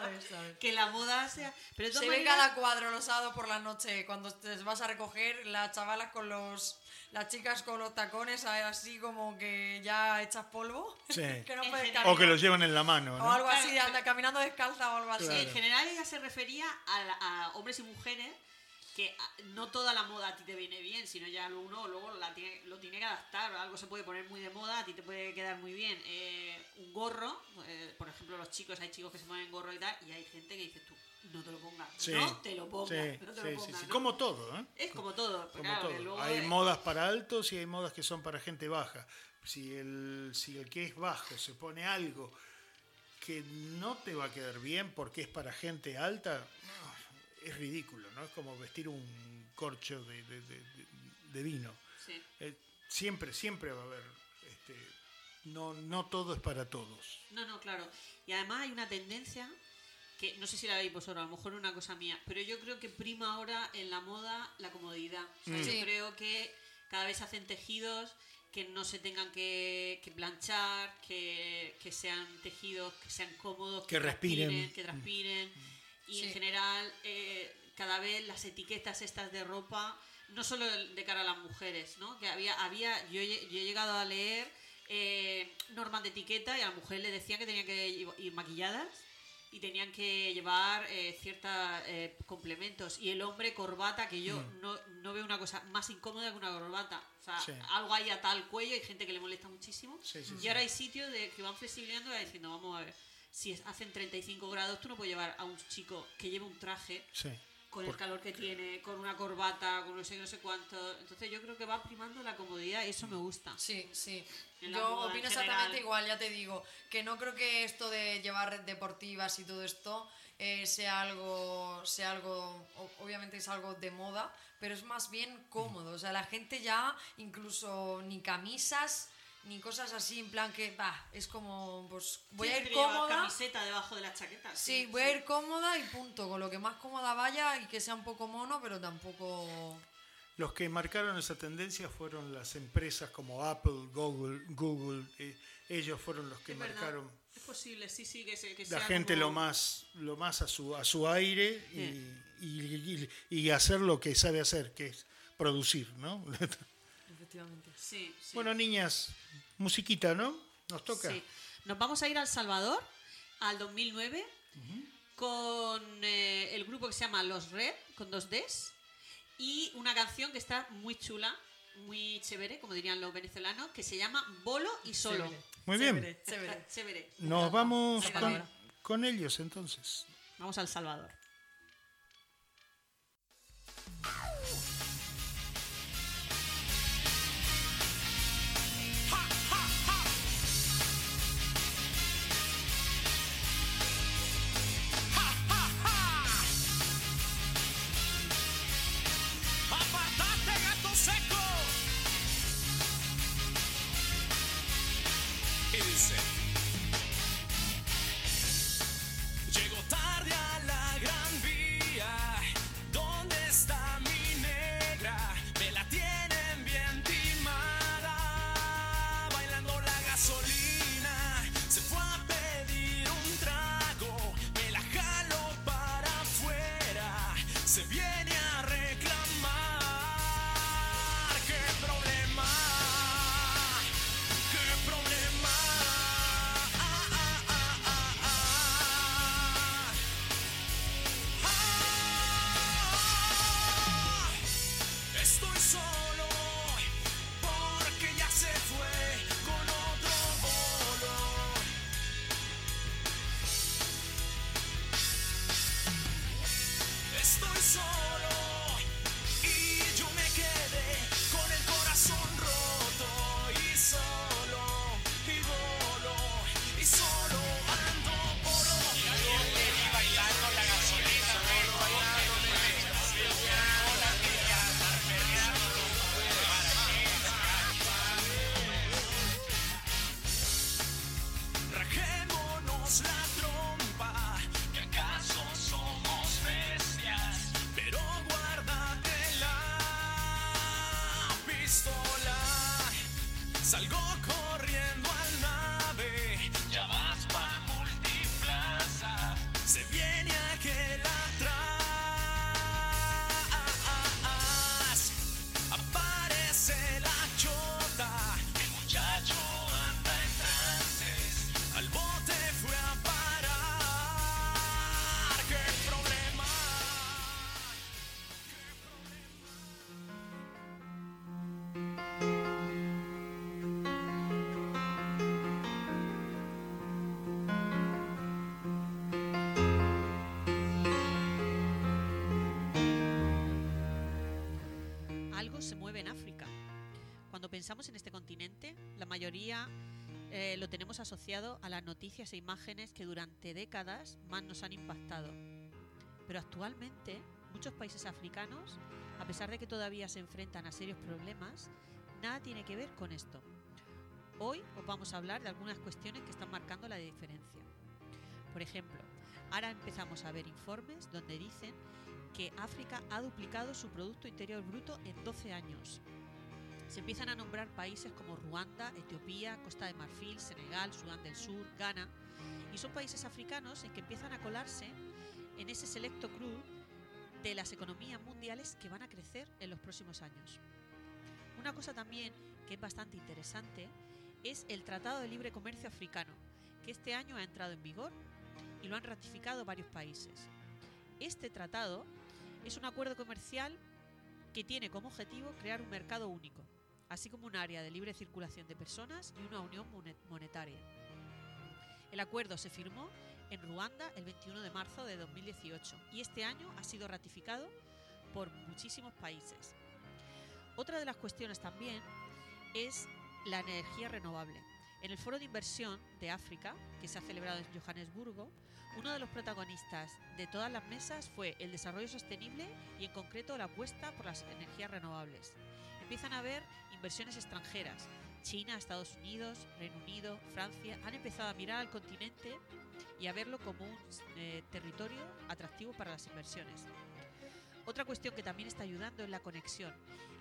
¿Sabes? ¿Sabes? Que la moda sea. Pero Se todas ve maneras- cada cuadro los sábados por la noche cuando te vas a recoger las chavalas con los las chicas con los tacones así como que ya hechas polvo Sí. [LAUGHS] que no. O que los llevan en la mano, o ¿no? algo así Claro, anda caminando descalza o algo así Claro. En general ella se refería a, a hombres y mujeres que a- no toda la moda a ti te viene bien, sino ya uno luego la tiene- lo tiene que adaptar. Algo se puede poner muy de moda, a ti te puede quedar muy bien. Eh, un gorro, eh, por ejemplo, los chicos, hay chicos que se ponen gorro y tal, y hay gente que dice tú, no te lo pongas, Sí. no te lo pongas, Sí, no te sí, lo pongas. ¿no? Como todo, ¿eh? Es como todo. Como claro, que todo. luego Hay modas para altos y hay modas que son para gente baja. Si el, si el que es bajo se pone algo que no te va a quedar bien porque es para gente alta, no, es ridículo, ¿no? Es como vestir un corcho de, de- de- de- de vino. Sí. Eh, siempre, siempre va a haber, este, no, no todo es para todos. No, no, claro. Y además hay una tendencia que no sé si la veis vosotros, a lo mejor es una cosa mía, pero yo creo que prima ahora en la moda la comodidad. O sea, Mm. Yo Sí. creo que cada vez se hacen tejidos que no se tengan que, que planchar, que, que sean tejidos que sean cómodos, Que respiren. que transpiren. Y en general, eh, cada vez las etiquetas estas de ropa, no solo de cara a las mujeres, ¿no? Que había, había yo, he, yo he llegado a leer eh, normas de etiqueta y a la mujer le decían que tenía que ir- maquilladas y tenían que llevar eh, ciertos eh, complementos. Y el hombre corbata, que yo Mm. no, no veo una cosa más incómoda que una corbata. O sea, Sí. algo ahí atado al cuello, hay gente que le molesta muchísimo. Sí, sí, y ahora hay sitios de, que van flexibilizando y van diciendo, vamos a ver, si es- hacen 35 grados, tú no puedes llevar a un chico que lleve un traje Sí. con el calor que tiene, con una corbata, con no sé, no sé cuánto. Entonces yo creo que va primando la comodidad y eso me gusta. Sí, sí. Yo opino exactamente igual, ya te digo, que no creo que esto de llevar deportivas y todo esto eh, sea algo, sea algo, obviamente es algo de moda, pero es más bien cómodo. O sea, la gente ya incluso ni camisas ni cosas así, en plan que, va, es como, pues voy Sí, a ir cómoda. camiseta debajo de la chaqueta. Sí, voy a ir cómoda y punto, con lo que más cómoda vaya y que sea un poco mono, pero tampoco... Los que marcaron esa tendencia fueron las empresas como Apple, Google, Google. eh, ellos fueron los que Es verdad. marcaron Es posible, sí, sí, que, se, que la sea gente como- lo más lo más a su a su aire y, y- y- y hacer lo que sabe hacer, que es producir, ¿no? [LAUGHS] Efectivamente. Sí, sí. bueno, niñas, musiquita, ¿no? Nos toca. Sí. Nos vamos a ir al Salvador, al 2009, con eh, el grupo que se llama Los Red, con dos Ds, y una canción que está muy chula, muy chévere, como dirían los venezolanos, que se llama Bolo y Solo. Chévere. Muy bien. Chévere, chévere. Chévere. Nos vamos con, con ellos entonces. Vamos al Salvador. Pensamos en este continente, la mayoría eh, lo tenemos asociado a las noticias e imágenes que durante décadas más nos han impactado. Pero actualmente, muchos países africanos, a pesar de que todavía se enfrentan a serios problemas, nada tiene que ver con esto. Hoy os vamos a hablar de algunas cuestiones que están marcando la diferencia. Por ejemplo, ahora empezamos a ver informes donde dicen que África ha duplicado su Producto Interior Bruto en 12 años. Se empiezan a nombrar países como Ruanda, Etiopía, Costa de Marfil, Senegal, Sudán del Sur, Ghana, y son países africanos en que empiezan a colarse en ese selecto club de las economías mundiales que van a crecer en los próximos años. Una cosa también que es bastante interesante es el Tratado de Libre Comercio Africano, que este año ha entrado en vigor y lo han ratificado varios países. Este tratado es un acuerdo comercial que tiene como objetivo crear un mercado único, así como un área de libre circulación de personas y una unión monet- monetaria. El acuerdo se firmó en Ruanda el 21 de marzo de 2018 y este año ha sido ratificado por muchísimos países. Otra de las cuestiones también es la energía renovable. En el foro de inversión de África, que se ha celebrado en Johannesburgo, uno de los protagonistas de todas las mesas fue el desarrollo sostenible y en concreto la apuesta por las energías renovables. Empiezan a haber inversiones extranjeras. China, Estados Unidos, Reino Unido, Francia han empezado a mirar al continente y a verlo como un eh, territorio atractivo para las inversiones. Otra cuestión que también está ayudando es la conexión.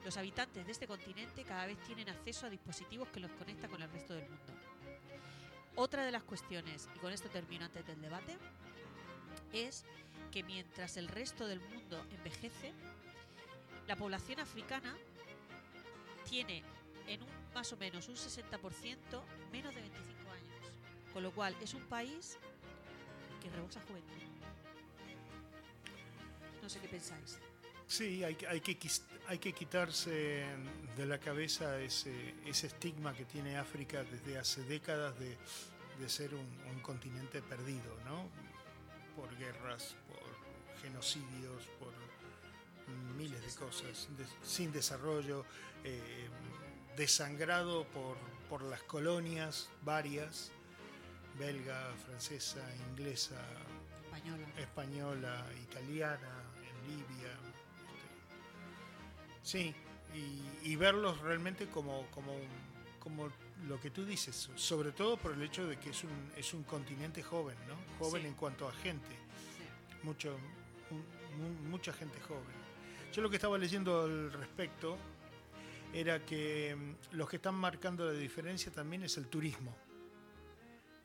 Los habitantes de este continente cada vez tienen acceso a dispositivos que los conectan con el resto del mundo. Otra de las cuestiones, y con esto termino antes del debate, es que mientras el resto del mundo envejece, la población africana tiene en un más o menos un 60% menos de 25 años. Con lo cual es un país que rebosa juventud. No sé qué pensáis. Sí, hay, hay, que, hay que quitarse de la cabeza ese, ese estigma que tiene África desde hace décadas de, de ser un continente perdido, ¿no? Por guerras, por genocidios, por miles de cosas, de- sin desarrollo, eh, desangrado por, por las colonias varias, belga, francesa, inglesa, Española. española, italiana, en Libia. este, Sí, y, y verlos realmente como, como, como lo que tú dices, sobre todo por el hecho de que es un, es un continente joven, ¿no? Joven Sí. en cuanto a gente, mucho, mu- mu- mucha gente joven. Yo lo que estaba leyendo al respecto era que mm, los que están marcando la diferencia también es el turismo.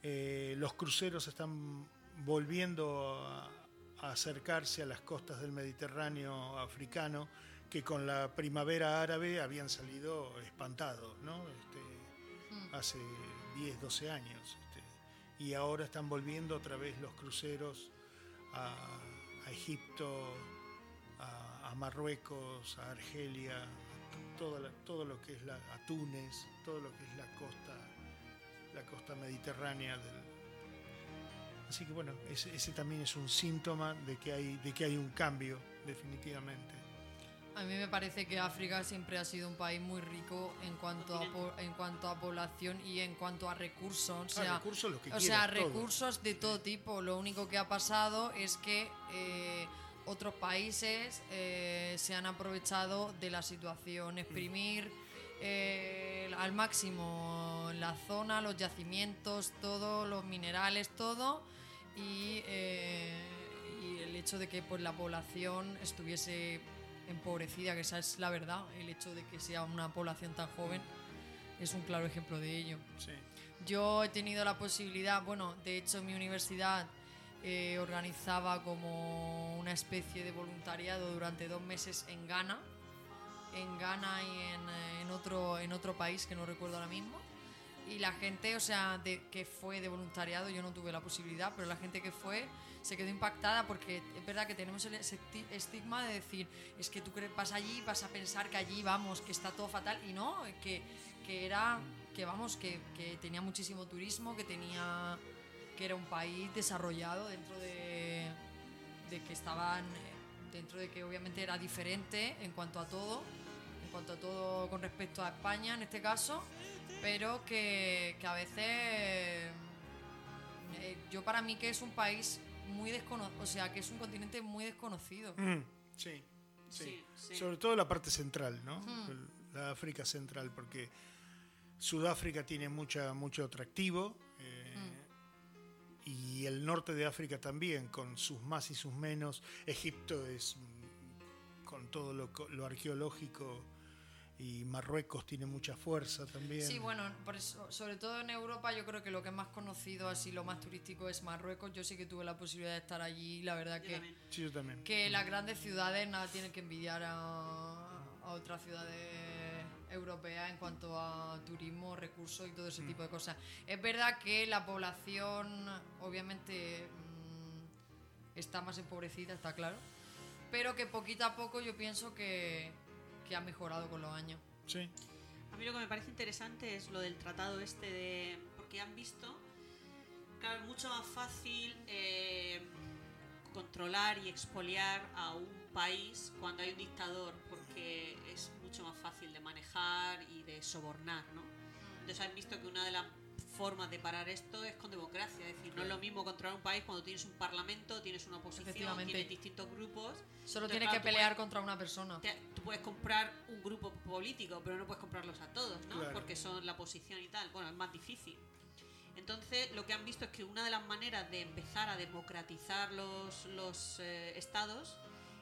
Eh, los cruceros están volviendo a, a acercarse a las costas del Mediterráneo africano que con la primavera árabe habían salido espantados, ¿no? Este, hace 10, 12 años. este, y ahora están volviendo otra vez los cruceros a, a Egipto, a, a Marruecos, a Argelia, a todo, todo lo que es la, a Túnez, todo lo que es la costa, la costa mediterránea del, Así que bueno, ese, ese también es un síntoma de que hay, de que hay un cambio, definitivamente. A mí me parece que África siempre ha sido un país muy rico en cuanto a, po- en cuanto a población y en cuanto a recursos. O sea, recursos, lo que o sea, quieras, recursos de todo tipo. Lo único que ha pasado es que eh, otros países eh, se han aprovechado de la situación, exprimir eh, al máximo la zona, los yacimientos, todo, los minerales, todo. Y, eh, y el hecho de que pues, la población estuviese empobrecida, que esa es la verdad, el hecho de que sea una población tan joven es un claro ejemplo de ello. Sí. Yo he tenido la posibilidad, bueno, de hecho mi universidad eh, organizaba como una especie de voluntariado durante dos meses en Ghana, en Ghana y en, eh, otro, en otro país que no recuerdo ahora mismo. Y la gente, o sea, que fue de voluntariado, yo no tuve la posibilidad, pero la gente que fue se quedó impactada porque es verdad que tenemos el estigma de decir, es que tú vas allí, vas a pensar que allí vamos, que está todo fatal, y no, que, que era, que vamos, que, que tenía muchísimo turismo, que tenía, que era un país desarrollado dentro de, de que estaban, dentro de que obviamente era diferente en cuanto a todo, en cuanto a todo con respecto a España en este caso, pero que, que a veces eh, yo para mí que es un país muy desconocido, o sea, que es un continente muy desconocido. Mm, sí, sí. Sí, sí. Sobre todo la parte central, ¿no? La África central, porque Sudáfrica tiene mucha, mucho atractivo. Y el norte de África también, con sus más y sus menos. Egipto es mm, con todo lo, lo arqueológico. Y Marruecos tiene mucha fuerza también. Sí, bueno, por eso, sobre todo en Europa yo creo que lo que es más conocido, así lo más turístico es Marruecos. Yo sí que tuve la posibilidad de estar allí y la verdad Yo que, también. Sí, yo también. que las grandes ciudades nada tienen que envidiar a, a otras ciudades europeas en cuanto a turismo, recursos y todo ese tipo de cosas. Es verdad que la población, obviamente, está más empobrecida, está claro. Pero que poquito a poco yo pienso que, que ha mejorado con los años. Sí. A mí lo que me parece interesante es lo del tratado este de... Porque han visto, claro, es mucho más fácil eh, controlar y expoliar a un país cuando hay un dictador, porque es mucho más fácil de manejar y de sobornar, ¿no? Entonces han visto que una de las formas de parar esto es con democracia, es decir, no es lo mismo controlar un país cuando tienes un parlamento, tienes una oposición, tienes distintos grupos. Solo Entonces, tienes claro, que pelear puedes- contra una persona. te- tú puedes comprar un grupo político, pero no puedes comprarlos a todos, ¿no? Claro. Porque son la oposición y tal. Bueno, es más difícil. Entonces, lo que han visto es que una de las maneras de empezar a democratizar los, los eh, estados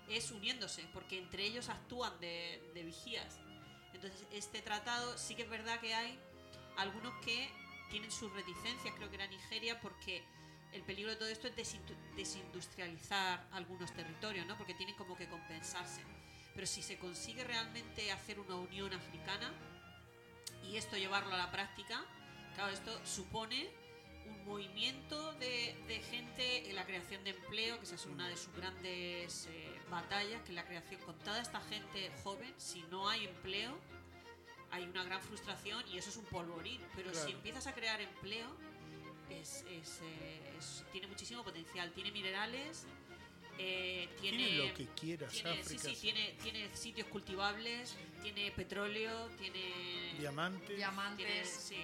es uniéndose, porque entre ellos actúan de, vigías. Entonces, este tratado sí que es verdad que hay algunos que tienen sus reticencias, creo que era Nigeria, porque el peligro de todo esto es desindu- desindustrializar algunos territorios, ¿no? Porque tienen como que compensarse. Pero si se consigue realmente hacer una unión africana y esto llevarlo a la práctica, claro, esto supone un movimiento de, de gente en la creación de empleo, que esa es una de sus grandes eh, batallas, que la creación con toda esta gente joven, si no hay empleo, hay una gran frustración y eso es un polvorín. Pero Claro. si empiezas a crear empleo, es, es, eh, es- tiene muchísimo potencial. Tiene minerales, eh, tiene, Tiene lo que quieras, tiene- sí, África. sí, tiene, tiene sitios cultivables, tiene petróleo, tiene... Diamantes. tiene Diamantes, sí,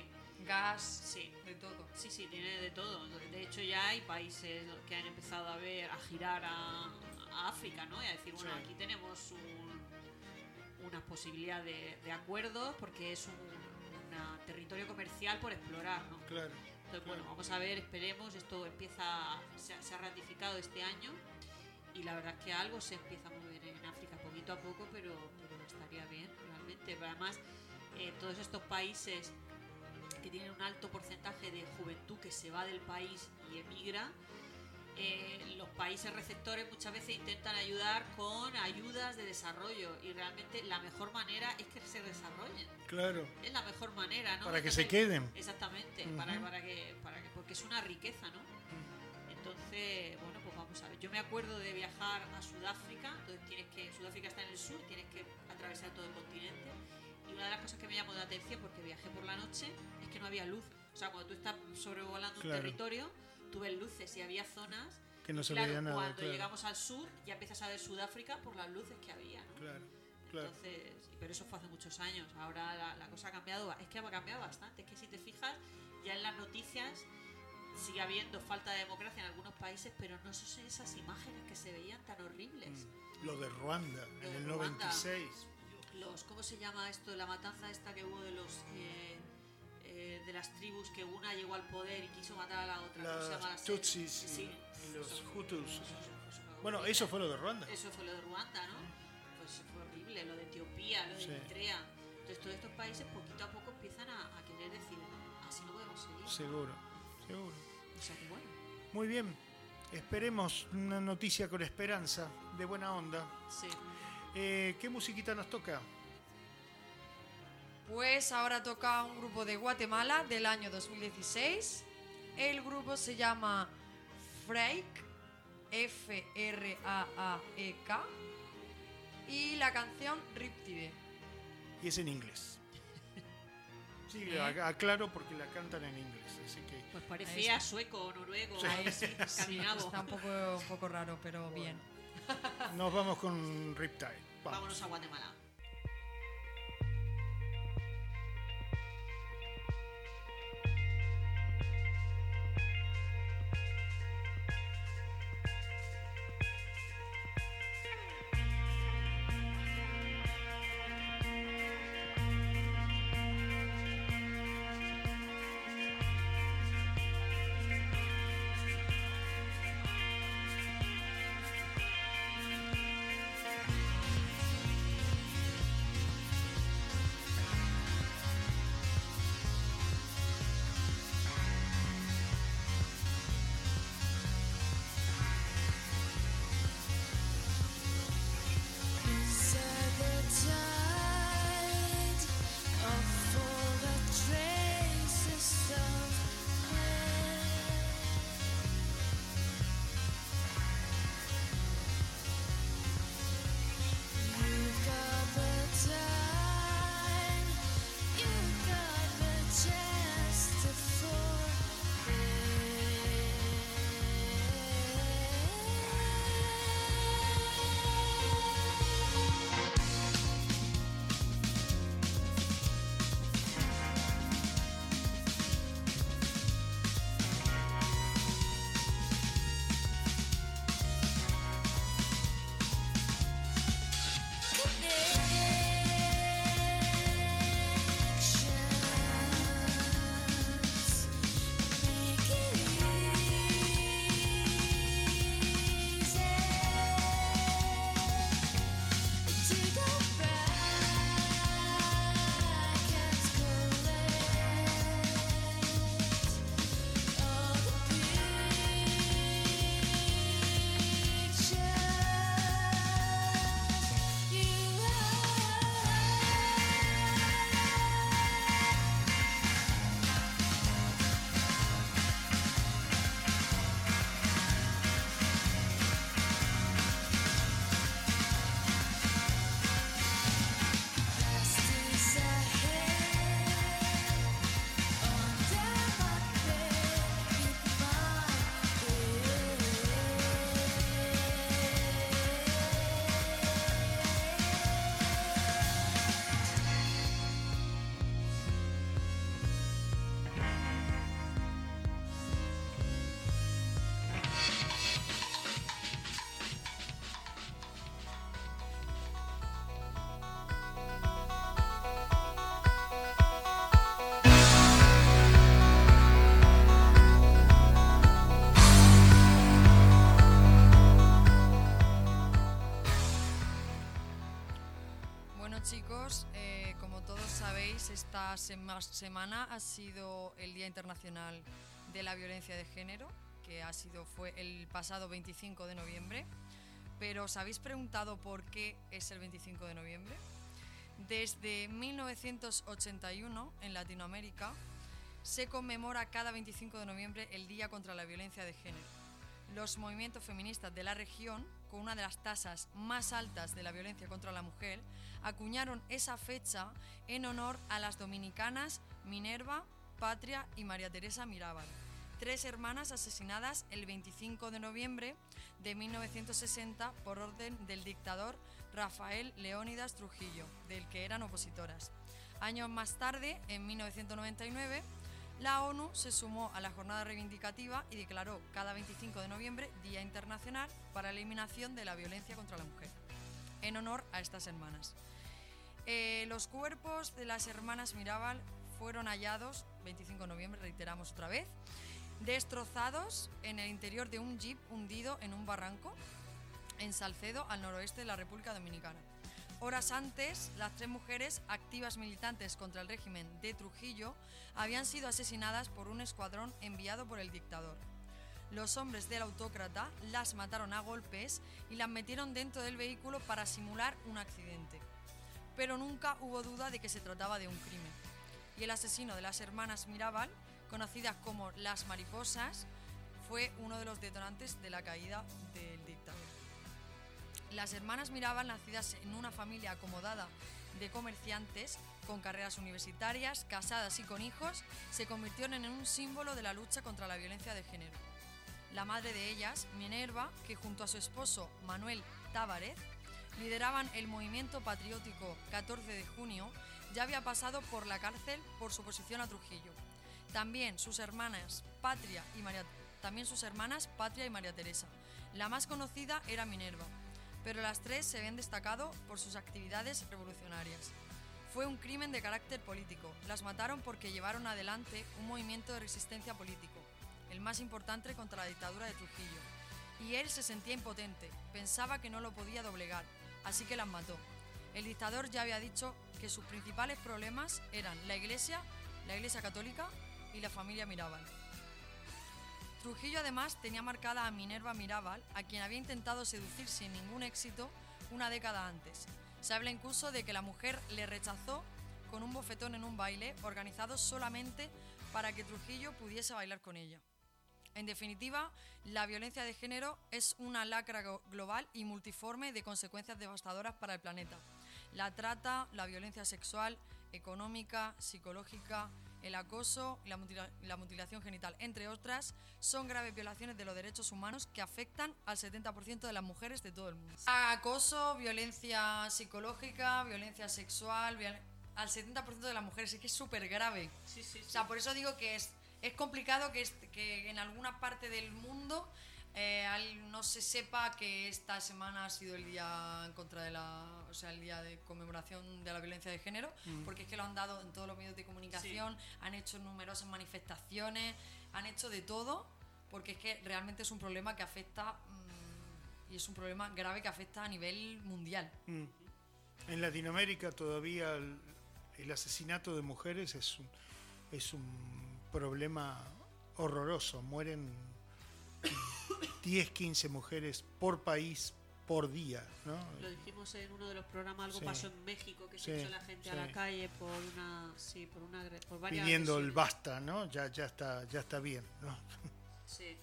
gas, sí. de todo. Sí, sí, tiene de todo. De hecho, ya hay países que han empezado a ver, a girar a, a África, ¿no? Y a decir, bueno, Sí. aquí tenemos un, una posibilidad de, de acuerdos porque es un territorio comercial por explorar, ¿no? Claro. Entonces, bueno, claro. vamos a ver, esperemos, esto empieza, se, ha- se ha ratificado este año y la verdad es que algo se empieza a mover en África poquito a poco, pero, pero estaría bien realmente. Pero además, eh, todos estos países que tienen un alto porcentaje de juventud que se va del país y emigra, eh, los países receptores muchas veces intentan ayudar con ayudas de desarrollo y realmente la mejor manera es que se desarrollen. Claro. Es la mejor manera, ¿no? Para que Entonces, se queden. Exactamente, Ujú. para, para que, para que, porque es una riqueza, ¿no? Entonces, bueno, pues vamos a ver. Yo me acuerdo de viajar a Sudáfrica, entonces tienes que, Sudáfrica está en el sur, tienes que atravesar todo el continente. Y una de las cosas que me llamó la atención, porque viajé por la noche, es que no había luz. O sea, cuando tú estás sobrevolando Claro. un territorio, tú ves luces y había zonas. Que no se claro, veía nada. Cuando claro. llegamos al sur, ya empiezas a ver Sudáfrica por las luces que había, ¿no? Claro. Claro. Entonces, pero eso fue hace muchos años. Ahora la, la cosa ha cambiado. Es que ha cambiado bastante. Es que si te fijas, ya en las noticias sigue habiendo falta de democracia en algunos países, pero no son esas imágenes que se veían tan horribles. Lo de Ruanda, Lo en de el Ruanda. 96. Los, ¿Cómo se llama esto? La matanza esta que hubo de los eh, de las tribus que una llegó al poder y quiso matar a la otra. ¿Cómo se llama la Las? Tutsis Sí. y, y los Hutus. Bueno, eso fue lo de Ruanda. Eso fue lo de Ruanda, ¿no? Pues fue horrible, lo de Etiopía, lo de Sí. Eritrea. Entonces todos estos países poquito a poco empiezan a, a querer decir, así no podemos seguir. Seguro, seguro. O sea que bueno, Muy bien. Esperemos una noticia con esperanza, de buena onda. sí. Eh, ¿Qué musiquita nos toca? Pues ahora toca un grupo de Guatemala del año 2016. El grupo se llama Freak, F-R-A-A-E-K. Y la canción Riptide. Y es en inglés. Sí, [LAUGHS] ¿Eh? ac- aclaro porque la cantan en inglés, así que Pues parecía sueco, noruego, Sí. así, Sí, [LAUGHS] está un poco, un poco raro, pero bien. nos vamos con Riptide. Vamos. Vámonos a Guatemala. Esta sema- semana ha sido el Día Internacional de la Violencia de Género, que ha sido, fue el pasado 25 de noviembre. Pero ¿os habéis preguntado por qué es el 25 de noviembre? Desde 1981 en Latinoamérica se conmemora cada 25 de noviembre el Día contra la Violencia de Género. Los movimientos feministas de la región, una de las tasas más altas de la violencia contra la mujer, acuñaron esa fecha en honor a las dominicanas Minerva, Patria y María Teresa Mirabal, tres hermanas asesinadas el 25 de noviembre de 1960 por orden del dictador Rafael Leónidas Trujillo, del que eran opositoras. Años más tarde, en 1999, la ONU se sumó a la jornada reivindicativa y declaró cada 25 de noviembre Día Internacional para la Eliminación de la Violencia contra la Mujer, en honor a estas hermanas. Eh, los cuerpos de las hermanas Mirabal fueron hallados, 25 de noviembre, reiteramos otra vez, destrozados en el interior de un jeep hundido en un barranco en Salcedo, al noroeste de la República Dominicana. Horas antes, las tres mujeres activas militantes contra el régimen de Trujillo habían sido asesinadas por un escuadrón enviado por el dictador. Los hombres del autócrata las mataron a golpes y las metieron dentro del vehículo para simular un accidente. Pero nunca hubo duda de que se trataba de un crimen. Y el asesino de las hermanas Mirabal, conocidas como las mariposas, fue uno de los detonantes de la caída dictador. Las hermanas Mirabal, nacidas en una familia acomodada de comerciantes, con carreras universitarias, casadas y con hijos, se convirtieron en un símbolo de la lucha contra la violencia de género. La madre de ellas, Minerva, que junto a su esposo Manuel Távarez lideraban el movimiento patriótico 14 de junio, ya había pasado por la cárcel por su oposición a Trujillo. También sus hermanas Patria y María, también sus hermanas Patria y María Teresa. La más conocida era Minerva, pero las tres se ven destacado por sus actividades revolucionarias. Fue un crimen de carácter político. Las mataron porque llevaron adelante un movimiento de resistencia político, el más importante contra la dictadura de Trujillo. Y él se sentía impotente, pensaba que no lo podía doblegar, así que las mató. El dictador ya había dicho que sus principales problemas eran la Iglesia, la Iglesia Católica y la familia Mirabal. Trujillo además tenía marcada a Minerva Mirabal, a quien había intentado seducir sin ningún éxito una década antes. Se habla incluso de que la mujer le rechazó con un bofetón en un baile organizado solamente para que Trujillo pudiese bailar con ella. En definitiva, la violencia de género es una lacra global y multiforme de consecuencias devastadoras para el planeta. La trata, la violencia sexual, económica, psicológica, el acoso y la, mutila- la mutilación genital, entre otras, son graves violaciones de los derechos humanos que afectan al 70% de las mujeres de todo el mundo. Acoso, violencia psicológica, violencia sexual, viol- al 70% de las mujeres, es que es súper grave. Sí, sí, sí. O sea, por eso digo que es, es complicado que, est- que en alguna parte del mundo eh, no se sepa que esta semana ha sido el día en contra de la, o sea, el día de conmemoración de la violencia de género, porque es que lo han dado en todos los medios de comunicación, han hecho numerosas manifestaciones, han hecho de todo, porque es que realmente es un problema que afecta mm, y es un problema grave que afecta a nivel mundial. Mm. En Latinoamérica todavía el, el asesinato de mujeres es un, es un problema horroroso. Mueren [COUGHS] 10, 15 mujeres por país por día, ¿no? Lo dijimos en uno de los programas, algo Sí. pasó en México, que Sí, se echó la gente a sí. la calle por una, sí, por una, por varias Pidiendo el agresiones. basta, ¿no? Ya, ya está, ya está bien, ¿no? Sí.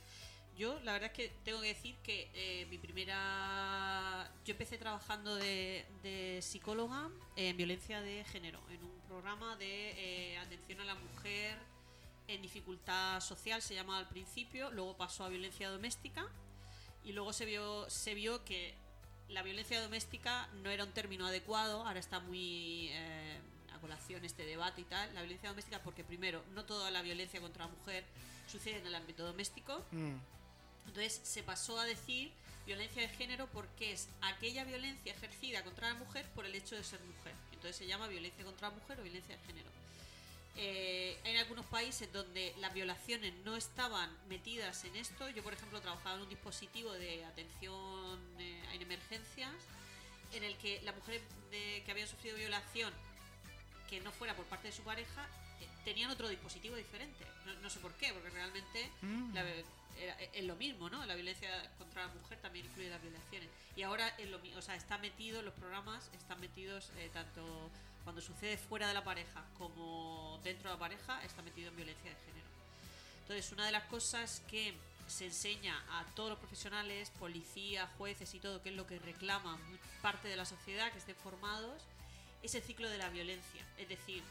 Yo la verdad es que tengo que decir que eh, mi primera... Yo empecé trabajando de, de psicóloga en violencia de género, en un programa de eh, atención a la mujer en dificultad social, se llamaba al principio, luego pasó a violencia doméstica y luego se vio, se vio que la violencia doméstica no era un término adecuado, ahora está muy eh, a colación este debate y tal, la violencia doméstica porque primero, no toda la violencia contra la mujer sucede en el ámbito doméstico, Mm, entonces se pasó a decir violencia de género porque es aquella violencia ejercida contra la mujer por el hecho de ser mujer. Entonces se llama violencia contra la mujer o violencia de género. Eh, hay algunos países donde las violaciones no estaban metidas en esto. Yo, por ejemplo, trabajaba en un dispositivo de atención eh, en emergencias en el que las mujeres de- que habían sufrido violación que no fuera por parte de su pareja eh, tenían otro dispositivo diferente. No, no sé por qué, porque realmente Mm. la- era- es lo mismo, ¿no? La violencia contra la mujer también incluye las violaciones. Y ahora es lo o sea, está metido en los programas, están metidos eh, tanto cuando sucede fuera de la pareja como dentro de la pareja, está metido en violencia de género. Entonces, una de las cosas que se enseña a todos los profesionales, policías, jueces y todo, que es lo que reclama parte de la sociedad, que estén formados, es el ciclo de la violencia. Es decir,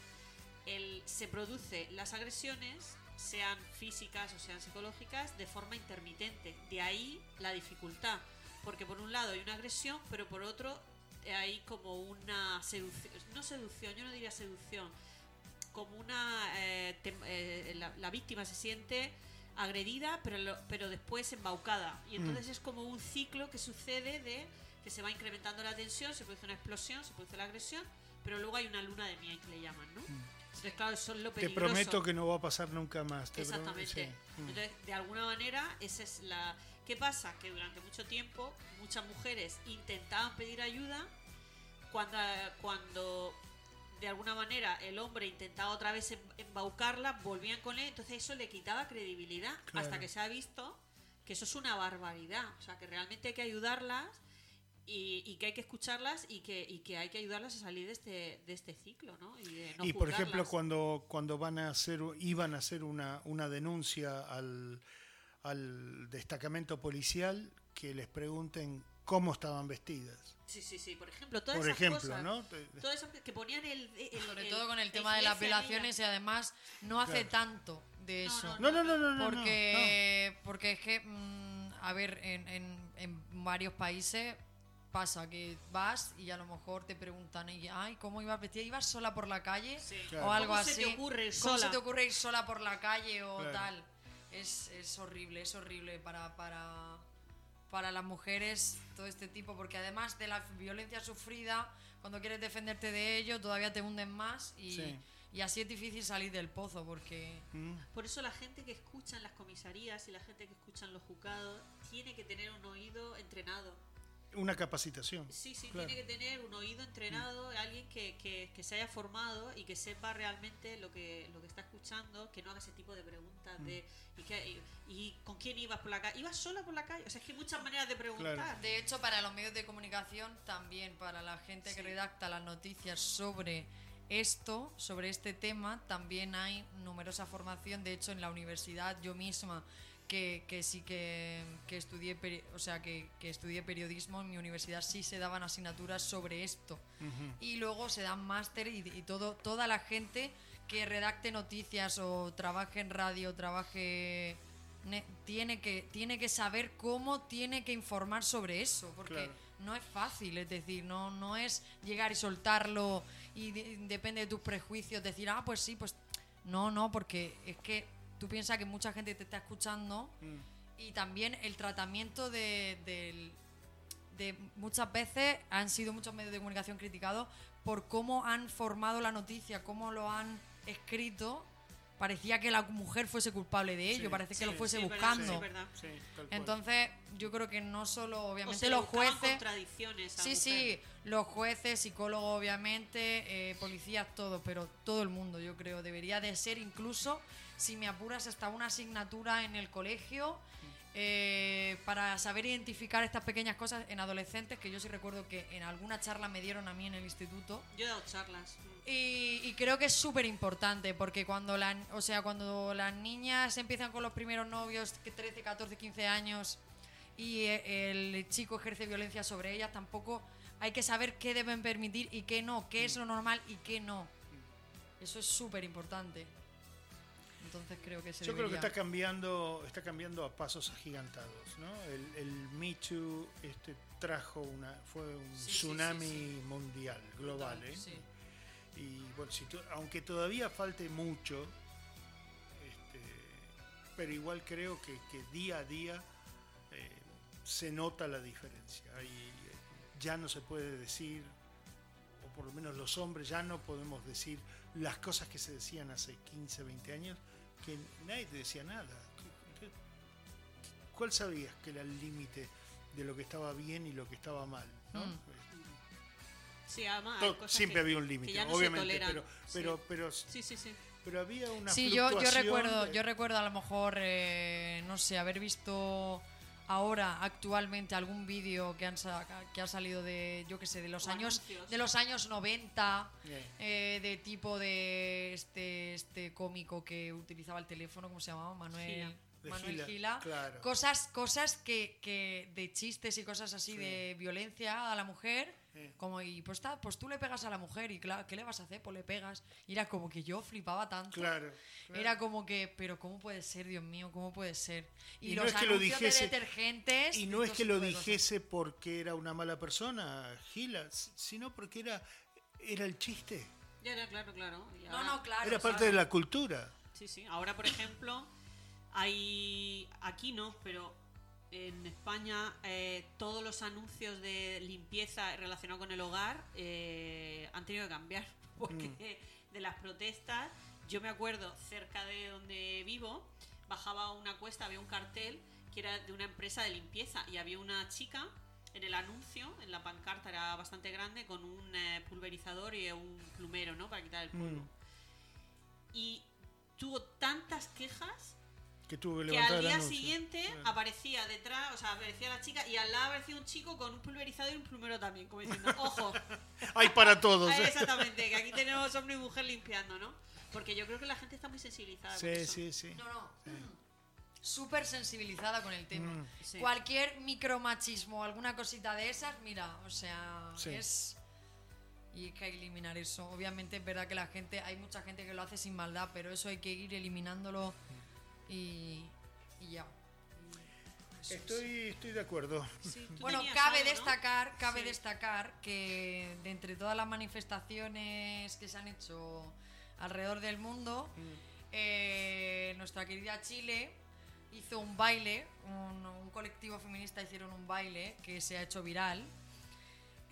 el- se produce las agresiones, sean físicas o sean psicológicas, de forma intermitente. De ahí la dificultad. Porque por un lado hay una agresión, pero por otro hay como una seducción, no seducción, yo no diría seducción, como una eh, tem- eh, la, la víctima se siente agredida pero lo- pero después embaucada y entonces es como un ciclo que sucede de que se va incrementando la tensión se produce una explosión se produce la agresión pero luego hay una luna de miel que le llaman ¿no? entonces claro eso es lo Te peligroso prometo que no va a pasar nunca más. te Exactamente. sí. Mm. Entonces, de alguna manera, esa es la. ¿Qué pasa? Que durante mucho tiempo muchas mujeres intentaban pedir ayuda cuando, cuando de alguna manera el hombre intentaba otra vez em- embaucarla, volvían con él, entonces eso le quitaba credibilidad Claro. hasta que se ha visto que eso es una barbaridad. O sea, que realmente hay que ayudarlas y, y que hay que escucharlas y que, y que hay que ayudarlas a salir de este, de este ciclo, ¿no? Y, de no y por ejemplo, cuando, cuando van a hacer, iban a hacer una, una denuncia al, al destacamento policial, que les pregunten cómo estaban vestidas. Sí, sí, sí. Por ejemplo, todas Por esas ejemplo, cosas, ¿no? Te- Todas esas que ponían el, el- Sobre el- todo con el tema de las violaciones y además no hace Claro. tanto de eso. No, no, no, no, no. porque, porque es que, mm, a ver, en, en- en varios países pasa que vas y a lo mejor te preguntan, y, ay, ¿cómo ibas vestida? ¿Ibas sola por la calle? Sí. Claro. O algo ¿Cómo así. se te ocurre ir ¿Cómo sola? se te ocurre ir sola por la calle o Claro. tal? Es, es horrible, es horrible para, para, para las mujeres todo este tipo, porque además de la violencia sufrida, cuando quieres defenderte de ello, todavía te hunden más y, Sí. y así es difícil salir del pozo, porque... Mm. Por eso la gente que escucha en las comisarías y la gente que escucha en los juzgados tiene que tener un oído entrenado. Una capacitación. Sí, sí, Claro. tiene que tener un oído entrenado, alguien que, que, que se haya formado y que sepa realmente lo que, lo que está escuchando, que no haga ese tipo de preguntas Mm. de ¿y, qué- y- y con quién ibas por la calle? ¿Ibas sola por la calle? O sea, es que hay muchas maneras de preguntar. Claro. De hecho, para los medios de comunicación, también para la gente que Sí. redacta las noticias sobre esto, sobre este tema, también hay numerosa formación. De hecho, en la universidad yo misma, que, que sí que, que estudié, peri- o sea, que, que estudié periodismo, en mi universidad sí se daban asignaturas sobre esto. Y luego se dan máster y, y todo, toda la gente que redacte noticias o trabaje en radio, trabaje ne- tiene que tiene que saber cómo tiene que informar sobre eso porque Claro. no es fácil es decir no no es llegar y soltarlo y de- depende de tus prejuicios decir ah pues sí pues no no porque es que tú piensas que mucha gente te está escuchando y también el tratamiento de, del- de muchas veces han sido muchos medios de comunicación criticados por cómo han formado la noticia, cómo lo han escrito. Parecía que la mujer fuese culpable de ello, Sí, parece que sí, lo fuese sí, buscando. sí, es verdad. Entonces, yo creo que no solo, obviamente, los jueces. contradicciones a Sí, sí, los jueces, psicólogos, obviamente, eh, policías, todo, pero todo el mundo, yo creo, debería de ser incluso, si me apuras, hasta una asignatura en el colegio eh, para saber identificar estas pequeñas cosas en adolescentes, que yo sí recuerdo que en alguna charla me dieron a mí en el instituto. Yo he dado charlas. mm. Y, y creo que es súper importante porque cuando, la, o sea, cuando las niñas empiezan con los primeros novios, que 13, 14, 15 años, y eh, el chico ejerce violencia sobre ellas, tampoco hay que saber qué deben permitir y qué no, qué es lo normal y qué no. Eso es súper importante. Entonces creo que se Yo creo que está cambiando, está cambiando a pasos agigantados, ¿no? El, el Me Too este, trajo una, fue un Sí, tsunami sí, mundial, global, Total, ¿eh? Y bueno, si aunque todavía falte mucho, este, pero igual creo que, que día a día eh, se nota la diferencia. Y eh, ya no se puede decir, o por lo menos los hombres ya no podemos decir las cosas que se decían hace 15, 20 años, que nadie te decía nada. ¿Qué- qué- ¿Cuál sabías que era el límite de lo que estaba bien y lo que estaba mal? ¿no? Mm. Sí, además cosas siempre que- había un límite, no obviamente, pero, Sí. pero, pero, Sí, sí, sí. pero había una Sí, yo, recuerdo, de- yo recuerdo a lo mejor, eh, no sé, haber visto ahora actualmente algún vídeo que han que ha salido de, yo qué sé, de los O años, anuncios. de los años 90, Eh. eh, de tipo de este, este cómico que utilizaba el teléfono, ¿cómo se llamaba? Manuel. Gila. Manuel Gila, Gila. claro. Cosas, cosas que, que de chistes y cosas así Sí. de violencia a la mujer. Como, y pues, ta- pues tú le pegas a la mujer y claro, ¿qué le vas a hacer? Pues le pegas. Y era como que yo flipaba tanto. Claro, claro. Era como que, pero ¿cómo puede ser, Dios mío? ¿Cómo puede ser? Y, Y no los es que lo dijese- de detergentes. Y no es que lo tipo de cosas. dijese porque era una mala persona, Gila, sino porque era, era el chiste. Ya era, claro, claro. Y No, no, claro. era parte ¿sabes? de la cultura. Sí, sí. Ahora, por ejemplo, hay. Aquí no, pero en España eh, todos los anuncios de limpieza relacionados con el hogar eh, han tenido que cambiar. [LAUGHS] Porque de las protestas, yo me acuerdo cerca de donde vivo, bajaba una cuesta, había un cartel que era de una empresa de limpieza y había una chica en el anuncio, en la pancarta era bastante grande, con un eh, pulverizador y un plumero, ¿no? Para quitar el polvo. Mm. Y tuvo Que tuvo que que al día siguiente Claro. aparecía detrás, o sea, aparecía la chica y al lado aparecía un chico con un pulverizador y un plumero también, como diciendo, [LAUGHS] ojo, Hay para todos. ¿eh? exactamente, que aquí tenemos hombre y mujer limpiando, ¿no? Porque yo creo que la gente está muy sensibilizada. con Sí, eso. sí, sí. No, no. [CLEARS THROAT] Súper sensibilizada con el tema. Mm. Sí. Cualquier micromachismo o alguna cosita de esas, mira, o sea, Sí. es. Y hay que eliminar eso. Obviamente es verdad que la gente, hay mucha gente que lo hace sin maldad, pero eso hay que ir eliminándolo y, y ya. Eso. Estoy, estoy de acuerdo. Sí, Bueno, cabe algo, ¿no? destacar, cabe Sí. destacar que de entre todas las manifestaciones que se han hecho alrededor del mundo, eh, nuestra querida Chile hizo un baile, un, un colectivo feminista hicieron un baile que se ha hecho viral.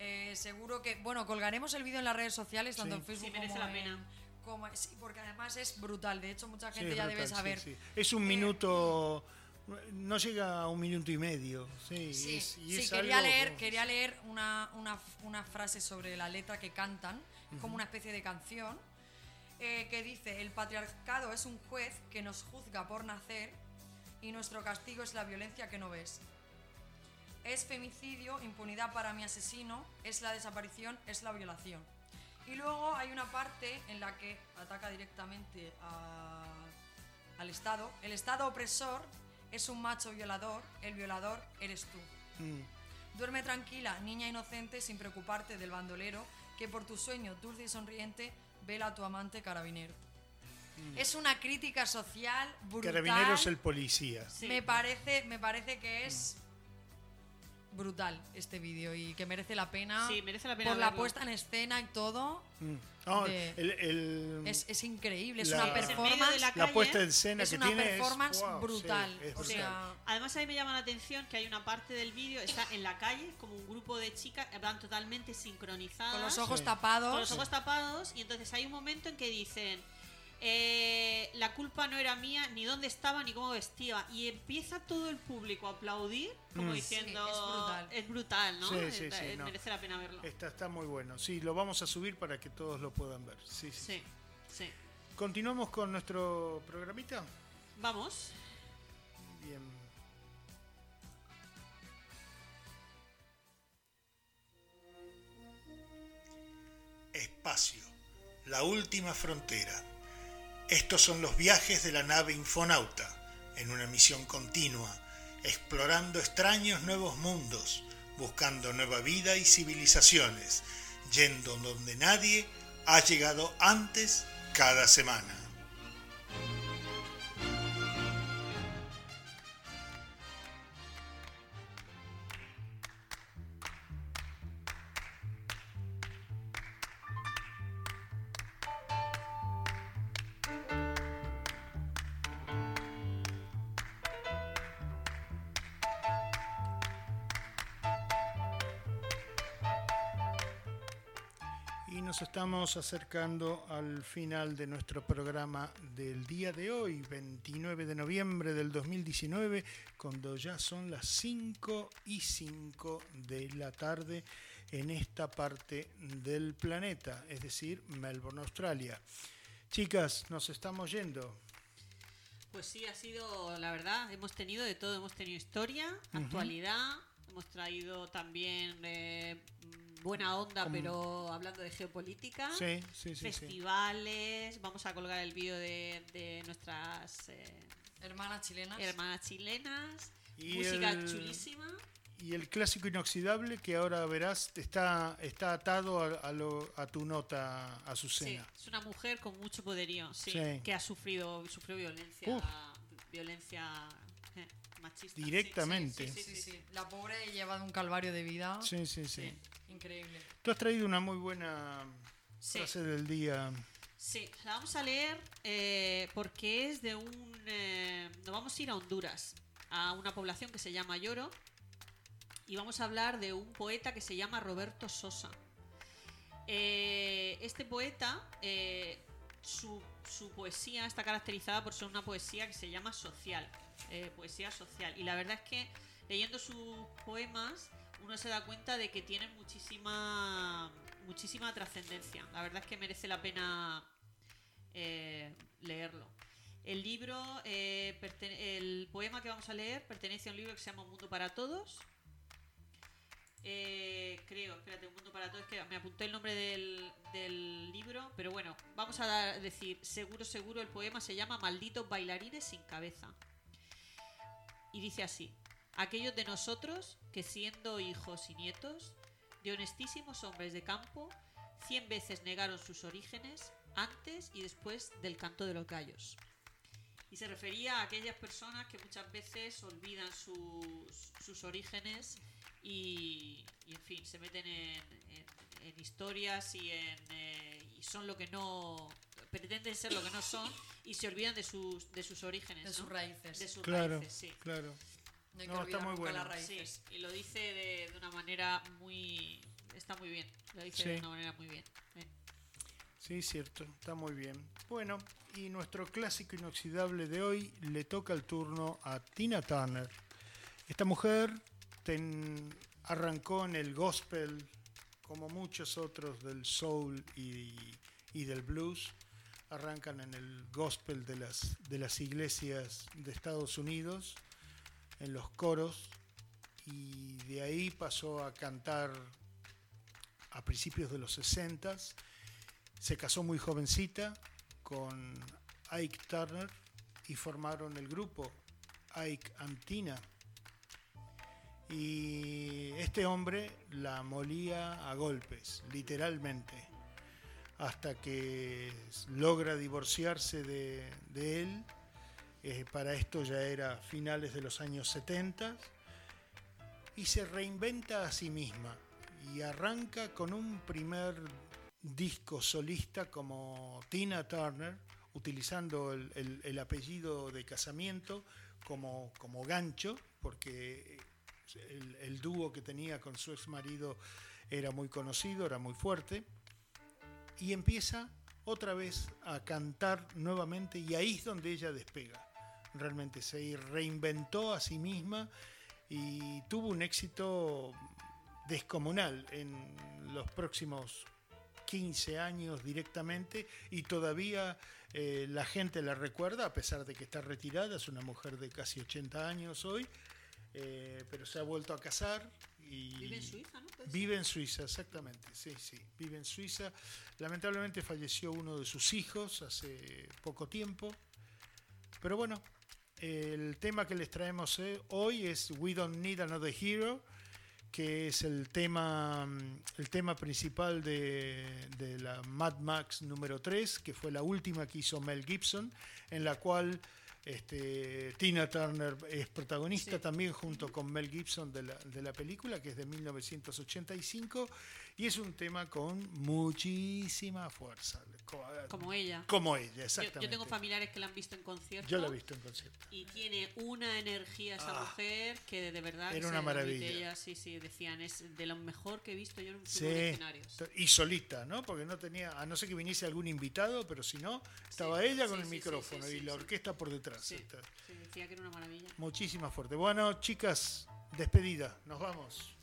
Eh, seguro que, bueno, colgaremos el vídeo en las redes sociales, tanto Sí. en Facebook Sí, merece como la pena. en- porque además es brutal. De hecho, mucha gente ya brutal, debe saber. sí. Es un Eh, minuto, no llega a un minuto y medio. Sí, Sí, es- y sí, es quería algo leer, quería leer una, una, una frase sobre la letra que cantan, como una especie de canción, eh, que dice, el patriarcado es un juez que nos juzga por nacer y nuestro castigo es la violencia que no ves. Es femicidio, impunidad para mi asesino, es la desaparición, es la violación. Y luego hay una parte en la que ataca directamente a- al Estado. El Estado opresor es un macho violador, el violador eres tú. Mm. Duerme tranquila, niña inocente, sin preocuparte del bandolero, que por tu sueño dulce y sonriente vela a tu amante carabinero. Es una crítica social brutal. Carabinero es el policía. Sí. Me parece, me parece que es brutal este vídeo y que merece la pena. Sí, merece la pena Por la puesta en escena y todo. Mm. No, de- el- el- Es, es increíble, es La- una de performance. la puesta en escena es que una tiene performance es, wow, sí, brutal. es o brutal. sea, Además, a mí me llama la atención que hay una parte del vídeo, está en la calle, como un grupo de chicas, van totalmente sincronizadas. con los ojos Sí. tapados. con los ojos tapados y entonces hay un momento en que dicen eh, la culpa no era mía ni dónde estaba ni cómo vestía y empieza todo el público a aplaudir como Mm. diciendo Sí, es brutal. es brutal, ¿no? Sí, sí, Eh, sí, eh, no. merece la pena verlo Está, está muy bueno. Sí, lo vamos a subir para que todos lo puedan ver. Sí, sí. sí sí Continuamos con nuestro programita. vamos Bien. Espacio, la última frontera. Estos son los viajes de la nave Infonauta, en una misión continua, explorando extraños nuevos mundos, buscando nueva vida y civilizaciones, yendo donde nadie ha llegado antes cada semana. Acercando al final de nuestro programa del día de hoy, 29 de noviembre del 2019, cuando ya son las 5 y 5 de la tarde. en esta parte del planeta, es decir, Melbourne, Australia. Chicas, nos estamos yendo. Pues sí, ha sido, la verdad, hemos tenido de todo. Hemos tenido historia, actualidad, hemos traído también eh, mm, buena onda, Como- pero hablando de geopolítica. Sí, sí, sí. sí. festivales, vamos a colgar el vídeo de, de nuestras eh, Hermanas chilenas. hermanas chilenas, Y música el- chulísima. Y el clásico inoxidable que ahora verás está, está atado a, a lo- a tu nota, Sí, Azucena. es una mujer con mucho poderío, sí, Sí. que ha sufrido, sufrió violencia, Uf. violencia eh, machista. Directamente. Sí, sí, Sí, sí, sí. sí. La pobre lleva de un calvario de vida. Sí, sí, sí. Increíble. Tú has traído una muy buena Sí. frase del día. Sí, la vamos a leer eh, porque es de un... eh, nos vamos a ir a Honduras, a una población que se llama Lloro, y vamos a hablar de un poeta que se llama Roberto Sosa. Eh, este poeta, eh, su, su poesía está caracterizada por ser una poesía que se llama social, eh, poesía social. Y la verdad es que leyendo sus poemas uno se da cuenta de que tienen muchísima, muchísima trascendencia. La verdad es que merece la pena eh, leerlo. El libro, eh, el poema que vamos a leer pertenece a un libro que se llama Un Mundo para Todos. Eh, creo, espérate, Un Mundo para Todos, que me apunté el nombre del, libro, pero bueno, vamos a decir, seguro, seguro, el poema se llama Malditos bailarines sin cabeza. Y dice así, aquellos de nosotros que siendo hijos y nietos de honestísimos hombres de campo, cien veces negaron sus orígenes antes y después del canto de los gallos. Y se refería a aquellas personas que muchas veces olvidan sus, sus orígenes y, y, en fin, se meten en, en- historias y, en, eh, y son lo que no... pretenden ser lo que no son y se olvidan de sus, de sus orígenes. De ¿no? sus raíces. De sus Claro, raíces, sí. claro. No hay No, que está muy bueno. las Sí, raíces. y lo dice de, de una manera muy... Está muy bien. Lo dice Sí. de una manera muy bien. eh. Sí, cierto, está muy bien. Bueno, y nuestro clásico inoxidable de hoy le toca el turno a Tina Turner. Esta mujer ten- arrancó en el gospel, como muchos otros del soul y, y del blues. Arrancan en el gospel de las, de las iglesias de Estados Unidos, en los coros, y de ahí pasó a cantar a principios de los 60 se casó muy jovencita con Ike Turner y formaron el grupo Ike Antina. Y este hombre la molía a golpes, literalmente, hasta que logra divorciarse de, él. Eh, para esto ya era finales de los años 70 y se reinventa a sí misma. Y arranca con un primer disco solista como Tina Turner, utilizando el apellido de casamiento como, como gancho, porque el, el dúo que tenía con su ex marido era muy conocido, era muy fuerte, y empieza otra vez a cantar nuevamente y ahí es donde ella despega. Realmente se reinventó a sí misma y tuvo un éxito descomunal en los próximos 15 años directamente y todavía eh, la gente la recuerda a pesar de que está retirada, es una mujer de casi 80 años hoy, eh, pero se ha vuelto a casar y Vive en Suiza, ¿no? Vive en Suiza, exactamente, sí, sí, vive en Suiza. Lamentablemente falleció uno de sus hijos hace poco tiempo, pero bueno, el tema que les traemos eh, hoy es We Don't Need Another Hero, que es el tema, el tema principal de, de la Mad Max número 3, que fue la última que hizo Mel Gibson, en la cual este, Tina Turner es protagonista Sí. también junto con Mel Gibson de la, de la película, que es de 1985, y es un tema con muchísima fuerza. Co- Como ella. Como ella, exactamente. yo tengo familiares que la han visto en concierto. Yo la he visto en concierto. Y tiene una energía esa Ah. mujer que de verdad. Era una maravilla. ella, sí, sí, decían, es de lo mejor que he visto yo en Sí, escenarios. y solita, ¿no? Porque no tenía, a no ser que viniese algún invitado, pero si no, estaba ella con sí, el micrófono y la orquesta por detrás. Sí, decía que era una maravilla. Muchísima fuerte. Bueno, chicas, despedida, nos vamos.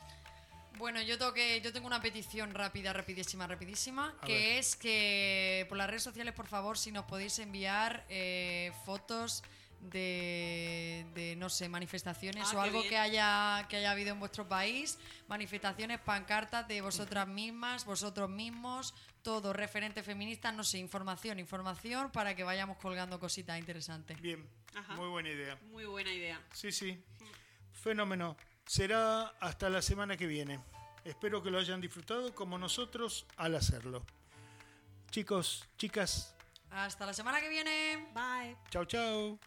Bueno, yo tengo, que, yo tengo una petición rápida, rapidísima, rapidísima, A que ver. es que por las redes sociales, por favor, si nos podéis enviar eh, fotos de, de, no sé, manifestaciones Ah, o algo bien. que haya, que haya habido en vuestro país, manifestaciones, pancartas de vosotras mismas, vosotros mismos, todo referente feminista, no sé, información, información para que vayamos colgando cositas interesantes. Bien, Ajá. muy buena idea. Muy buena idea. Sí, sí. Fenómeno. Será hasta la semana que viene. Espero que lo hayan disfrutado como nosotros al hacerlo. Chicos, chicas, Hasta la semana que viene. Bye. chao, chao.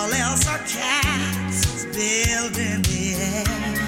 All else are castles built in the air.